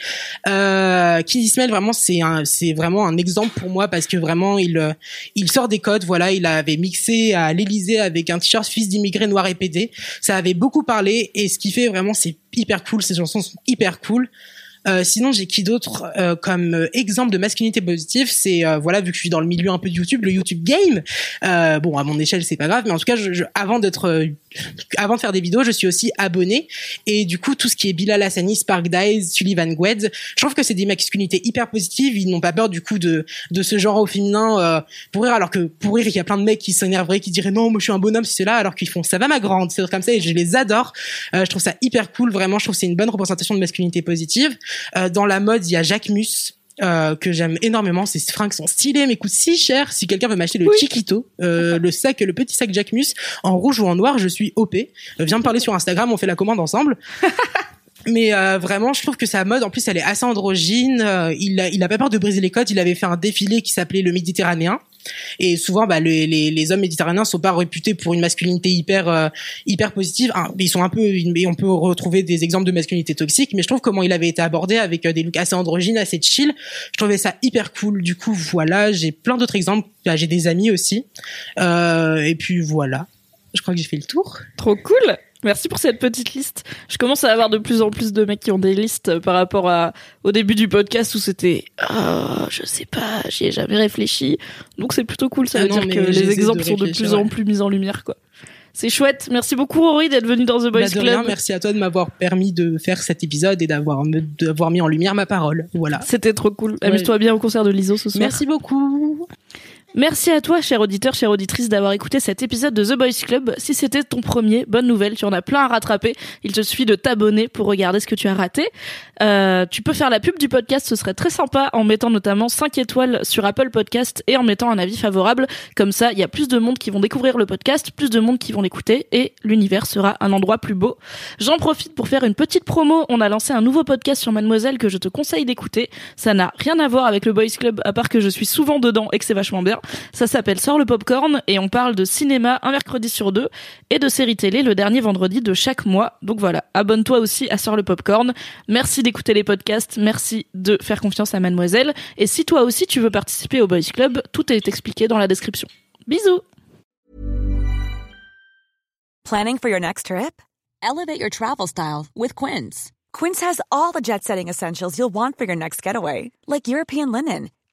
Euh, Kid Smile, vraiment, c'est un, c'est vraiment un exemple pour moi parce que vraiment, il, il sort des codes. Voilà, il avait mixé à l'Elysée avec un t-shirt fils d'immigrés noirs et pédé. Ça avait beaucoup parlé et ce qui fait vraiment, c'est hyper cool. Ces chansons sont hyper cool. Euh, sinon, j'ai qui d'autre euh, comme euh, exemple de masculinité positive C'est voilà, vu que je suis dans le milieu un peu de YouTube, le YouTube Game. bon, à mon échelle, c'est pas grave, mais en tout cas, je, avant d'être, avant de faire des vidéos, je suis aussi abonné. Et du coup, tout ce qui est Bilal Hassani, Spark Dies, Sullivan Gwed, je trouve que c'est des masculinités hyper positives. Ils n'ont pas peur du coup de de ce genre au féminin pour rire, alors que pour rire, il y a plein de mecs qui s'énerveraient, qui diraient non, moi je suis un bonhomme, c'est là, alors qu'ils font ça va ma grande, c'est comme ça, et je les adore. je trouve ça hyper cool, vraiment. Je trouve c'est une bonne représentation de masculinité positive. Euh, dans la mode, il y a Jacques Mus. Euh, que j'aime énormément, ces fringues sont stylées mais coûtent si cher. Si quelqu'un veut m'acheter le Chiquito, euh, le sac, le petit sac Jacques Mus en rouge ou en noir, je suis OP. viens me parler sur Instagram, on fait la commande ensemble. mais vraiment je trouve que sa mode en plus elle est assez androgyne il a, il a pas peur de briser les codes il avait fait un défilé qui s'appelait le Méditerranéen et souvent, bah, les, les, les, hommes méditerranéens sont pas réputés pour une masculinité hyper euh, hyper positive. ils sont un peu, on peut retrouver des exemples de masculinité toxique, mais je trouve comment il avait été abordé avec euh, des looks assez androgynes, assez chill. Je trouvais ça hyper cool. Du coup, voilà, j'ai plein d'autres exemples. Bah, j'ai des amis aussi. Euh, et puis voilà. Je crois que j'ai fait le tour. Trop cool. Merci pour cette petite liste. Je commence à avoir de plus en plus de mecs qui ont des listes par rapport à au début du podcast où c'était oh, je sais pas, j'y ai jamais réfléchi. Donc c'est plutôt cool, ça ah veut dire que les exemples sont de plus en plus mis en lumière quoi. C'est chouette. Merci beaucoup Rory d'être venu dans The Boys bah, Club. merci à toi de m'avoir permis de faire cet épisode et d'avoir d'avoir mis en lumière ma parole. Voilà. C'était trop cool. Amuse-toi bien au concert de l'ISO ce soir. Merci beaucoup. Merci à toi, cher auditeur, chère auditrice, d'avoir écouté cet épisode de The Boys Club. Si c'était ton premier, bonne nouvelle, tu en as plein à rattraper. Il te suffit de t'abonner pour regarder ce que tu as raté. Euh, tu peux faire la pub du podcast, ce serait très sympa, en mettant notamment 5 étoiles sur Apple Podcast et en mettant un avis favorable. Comme ça, il y a plus de monde qui vont découvrir le podcast, plus de monde qui vont l'écouter et l'univers sera un endroit plus beau. J'en profite pour faire une petite promo. On a lancé un nouveau podcast sur Mademoiselle que je te conseille d'écouter. Ça n'a rien à voir avec le Boys Club, à part que je suis souvent dedans et que c'est vachement bien. Ça s'appelle Sors le popcorn et on parle de cinéma un mercredi sur deux et de séries télé le dernier vendredi de chaque mois. Donc voilà, abonne-toi aussi à Sors le popcorn. Merci d'écouter les podcasts, merci de faire confiance à mademoiselle et si toi aussi tu veux participer au Boys Club, tout est expliqué dans la description. Bisous. Planning for your next trip? Elevate your travel style with Quince. Quince has all the jet-setting essentials you'll want for your next getaway, like European linen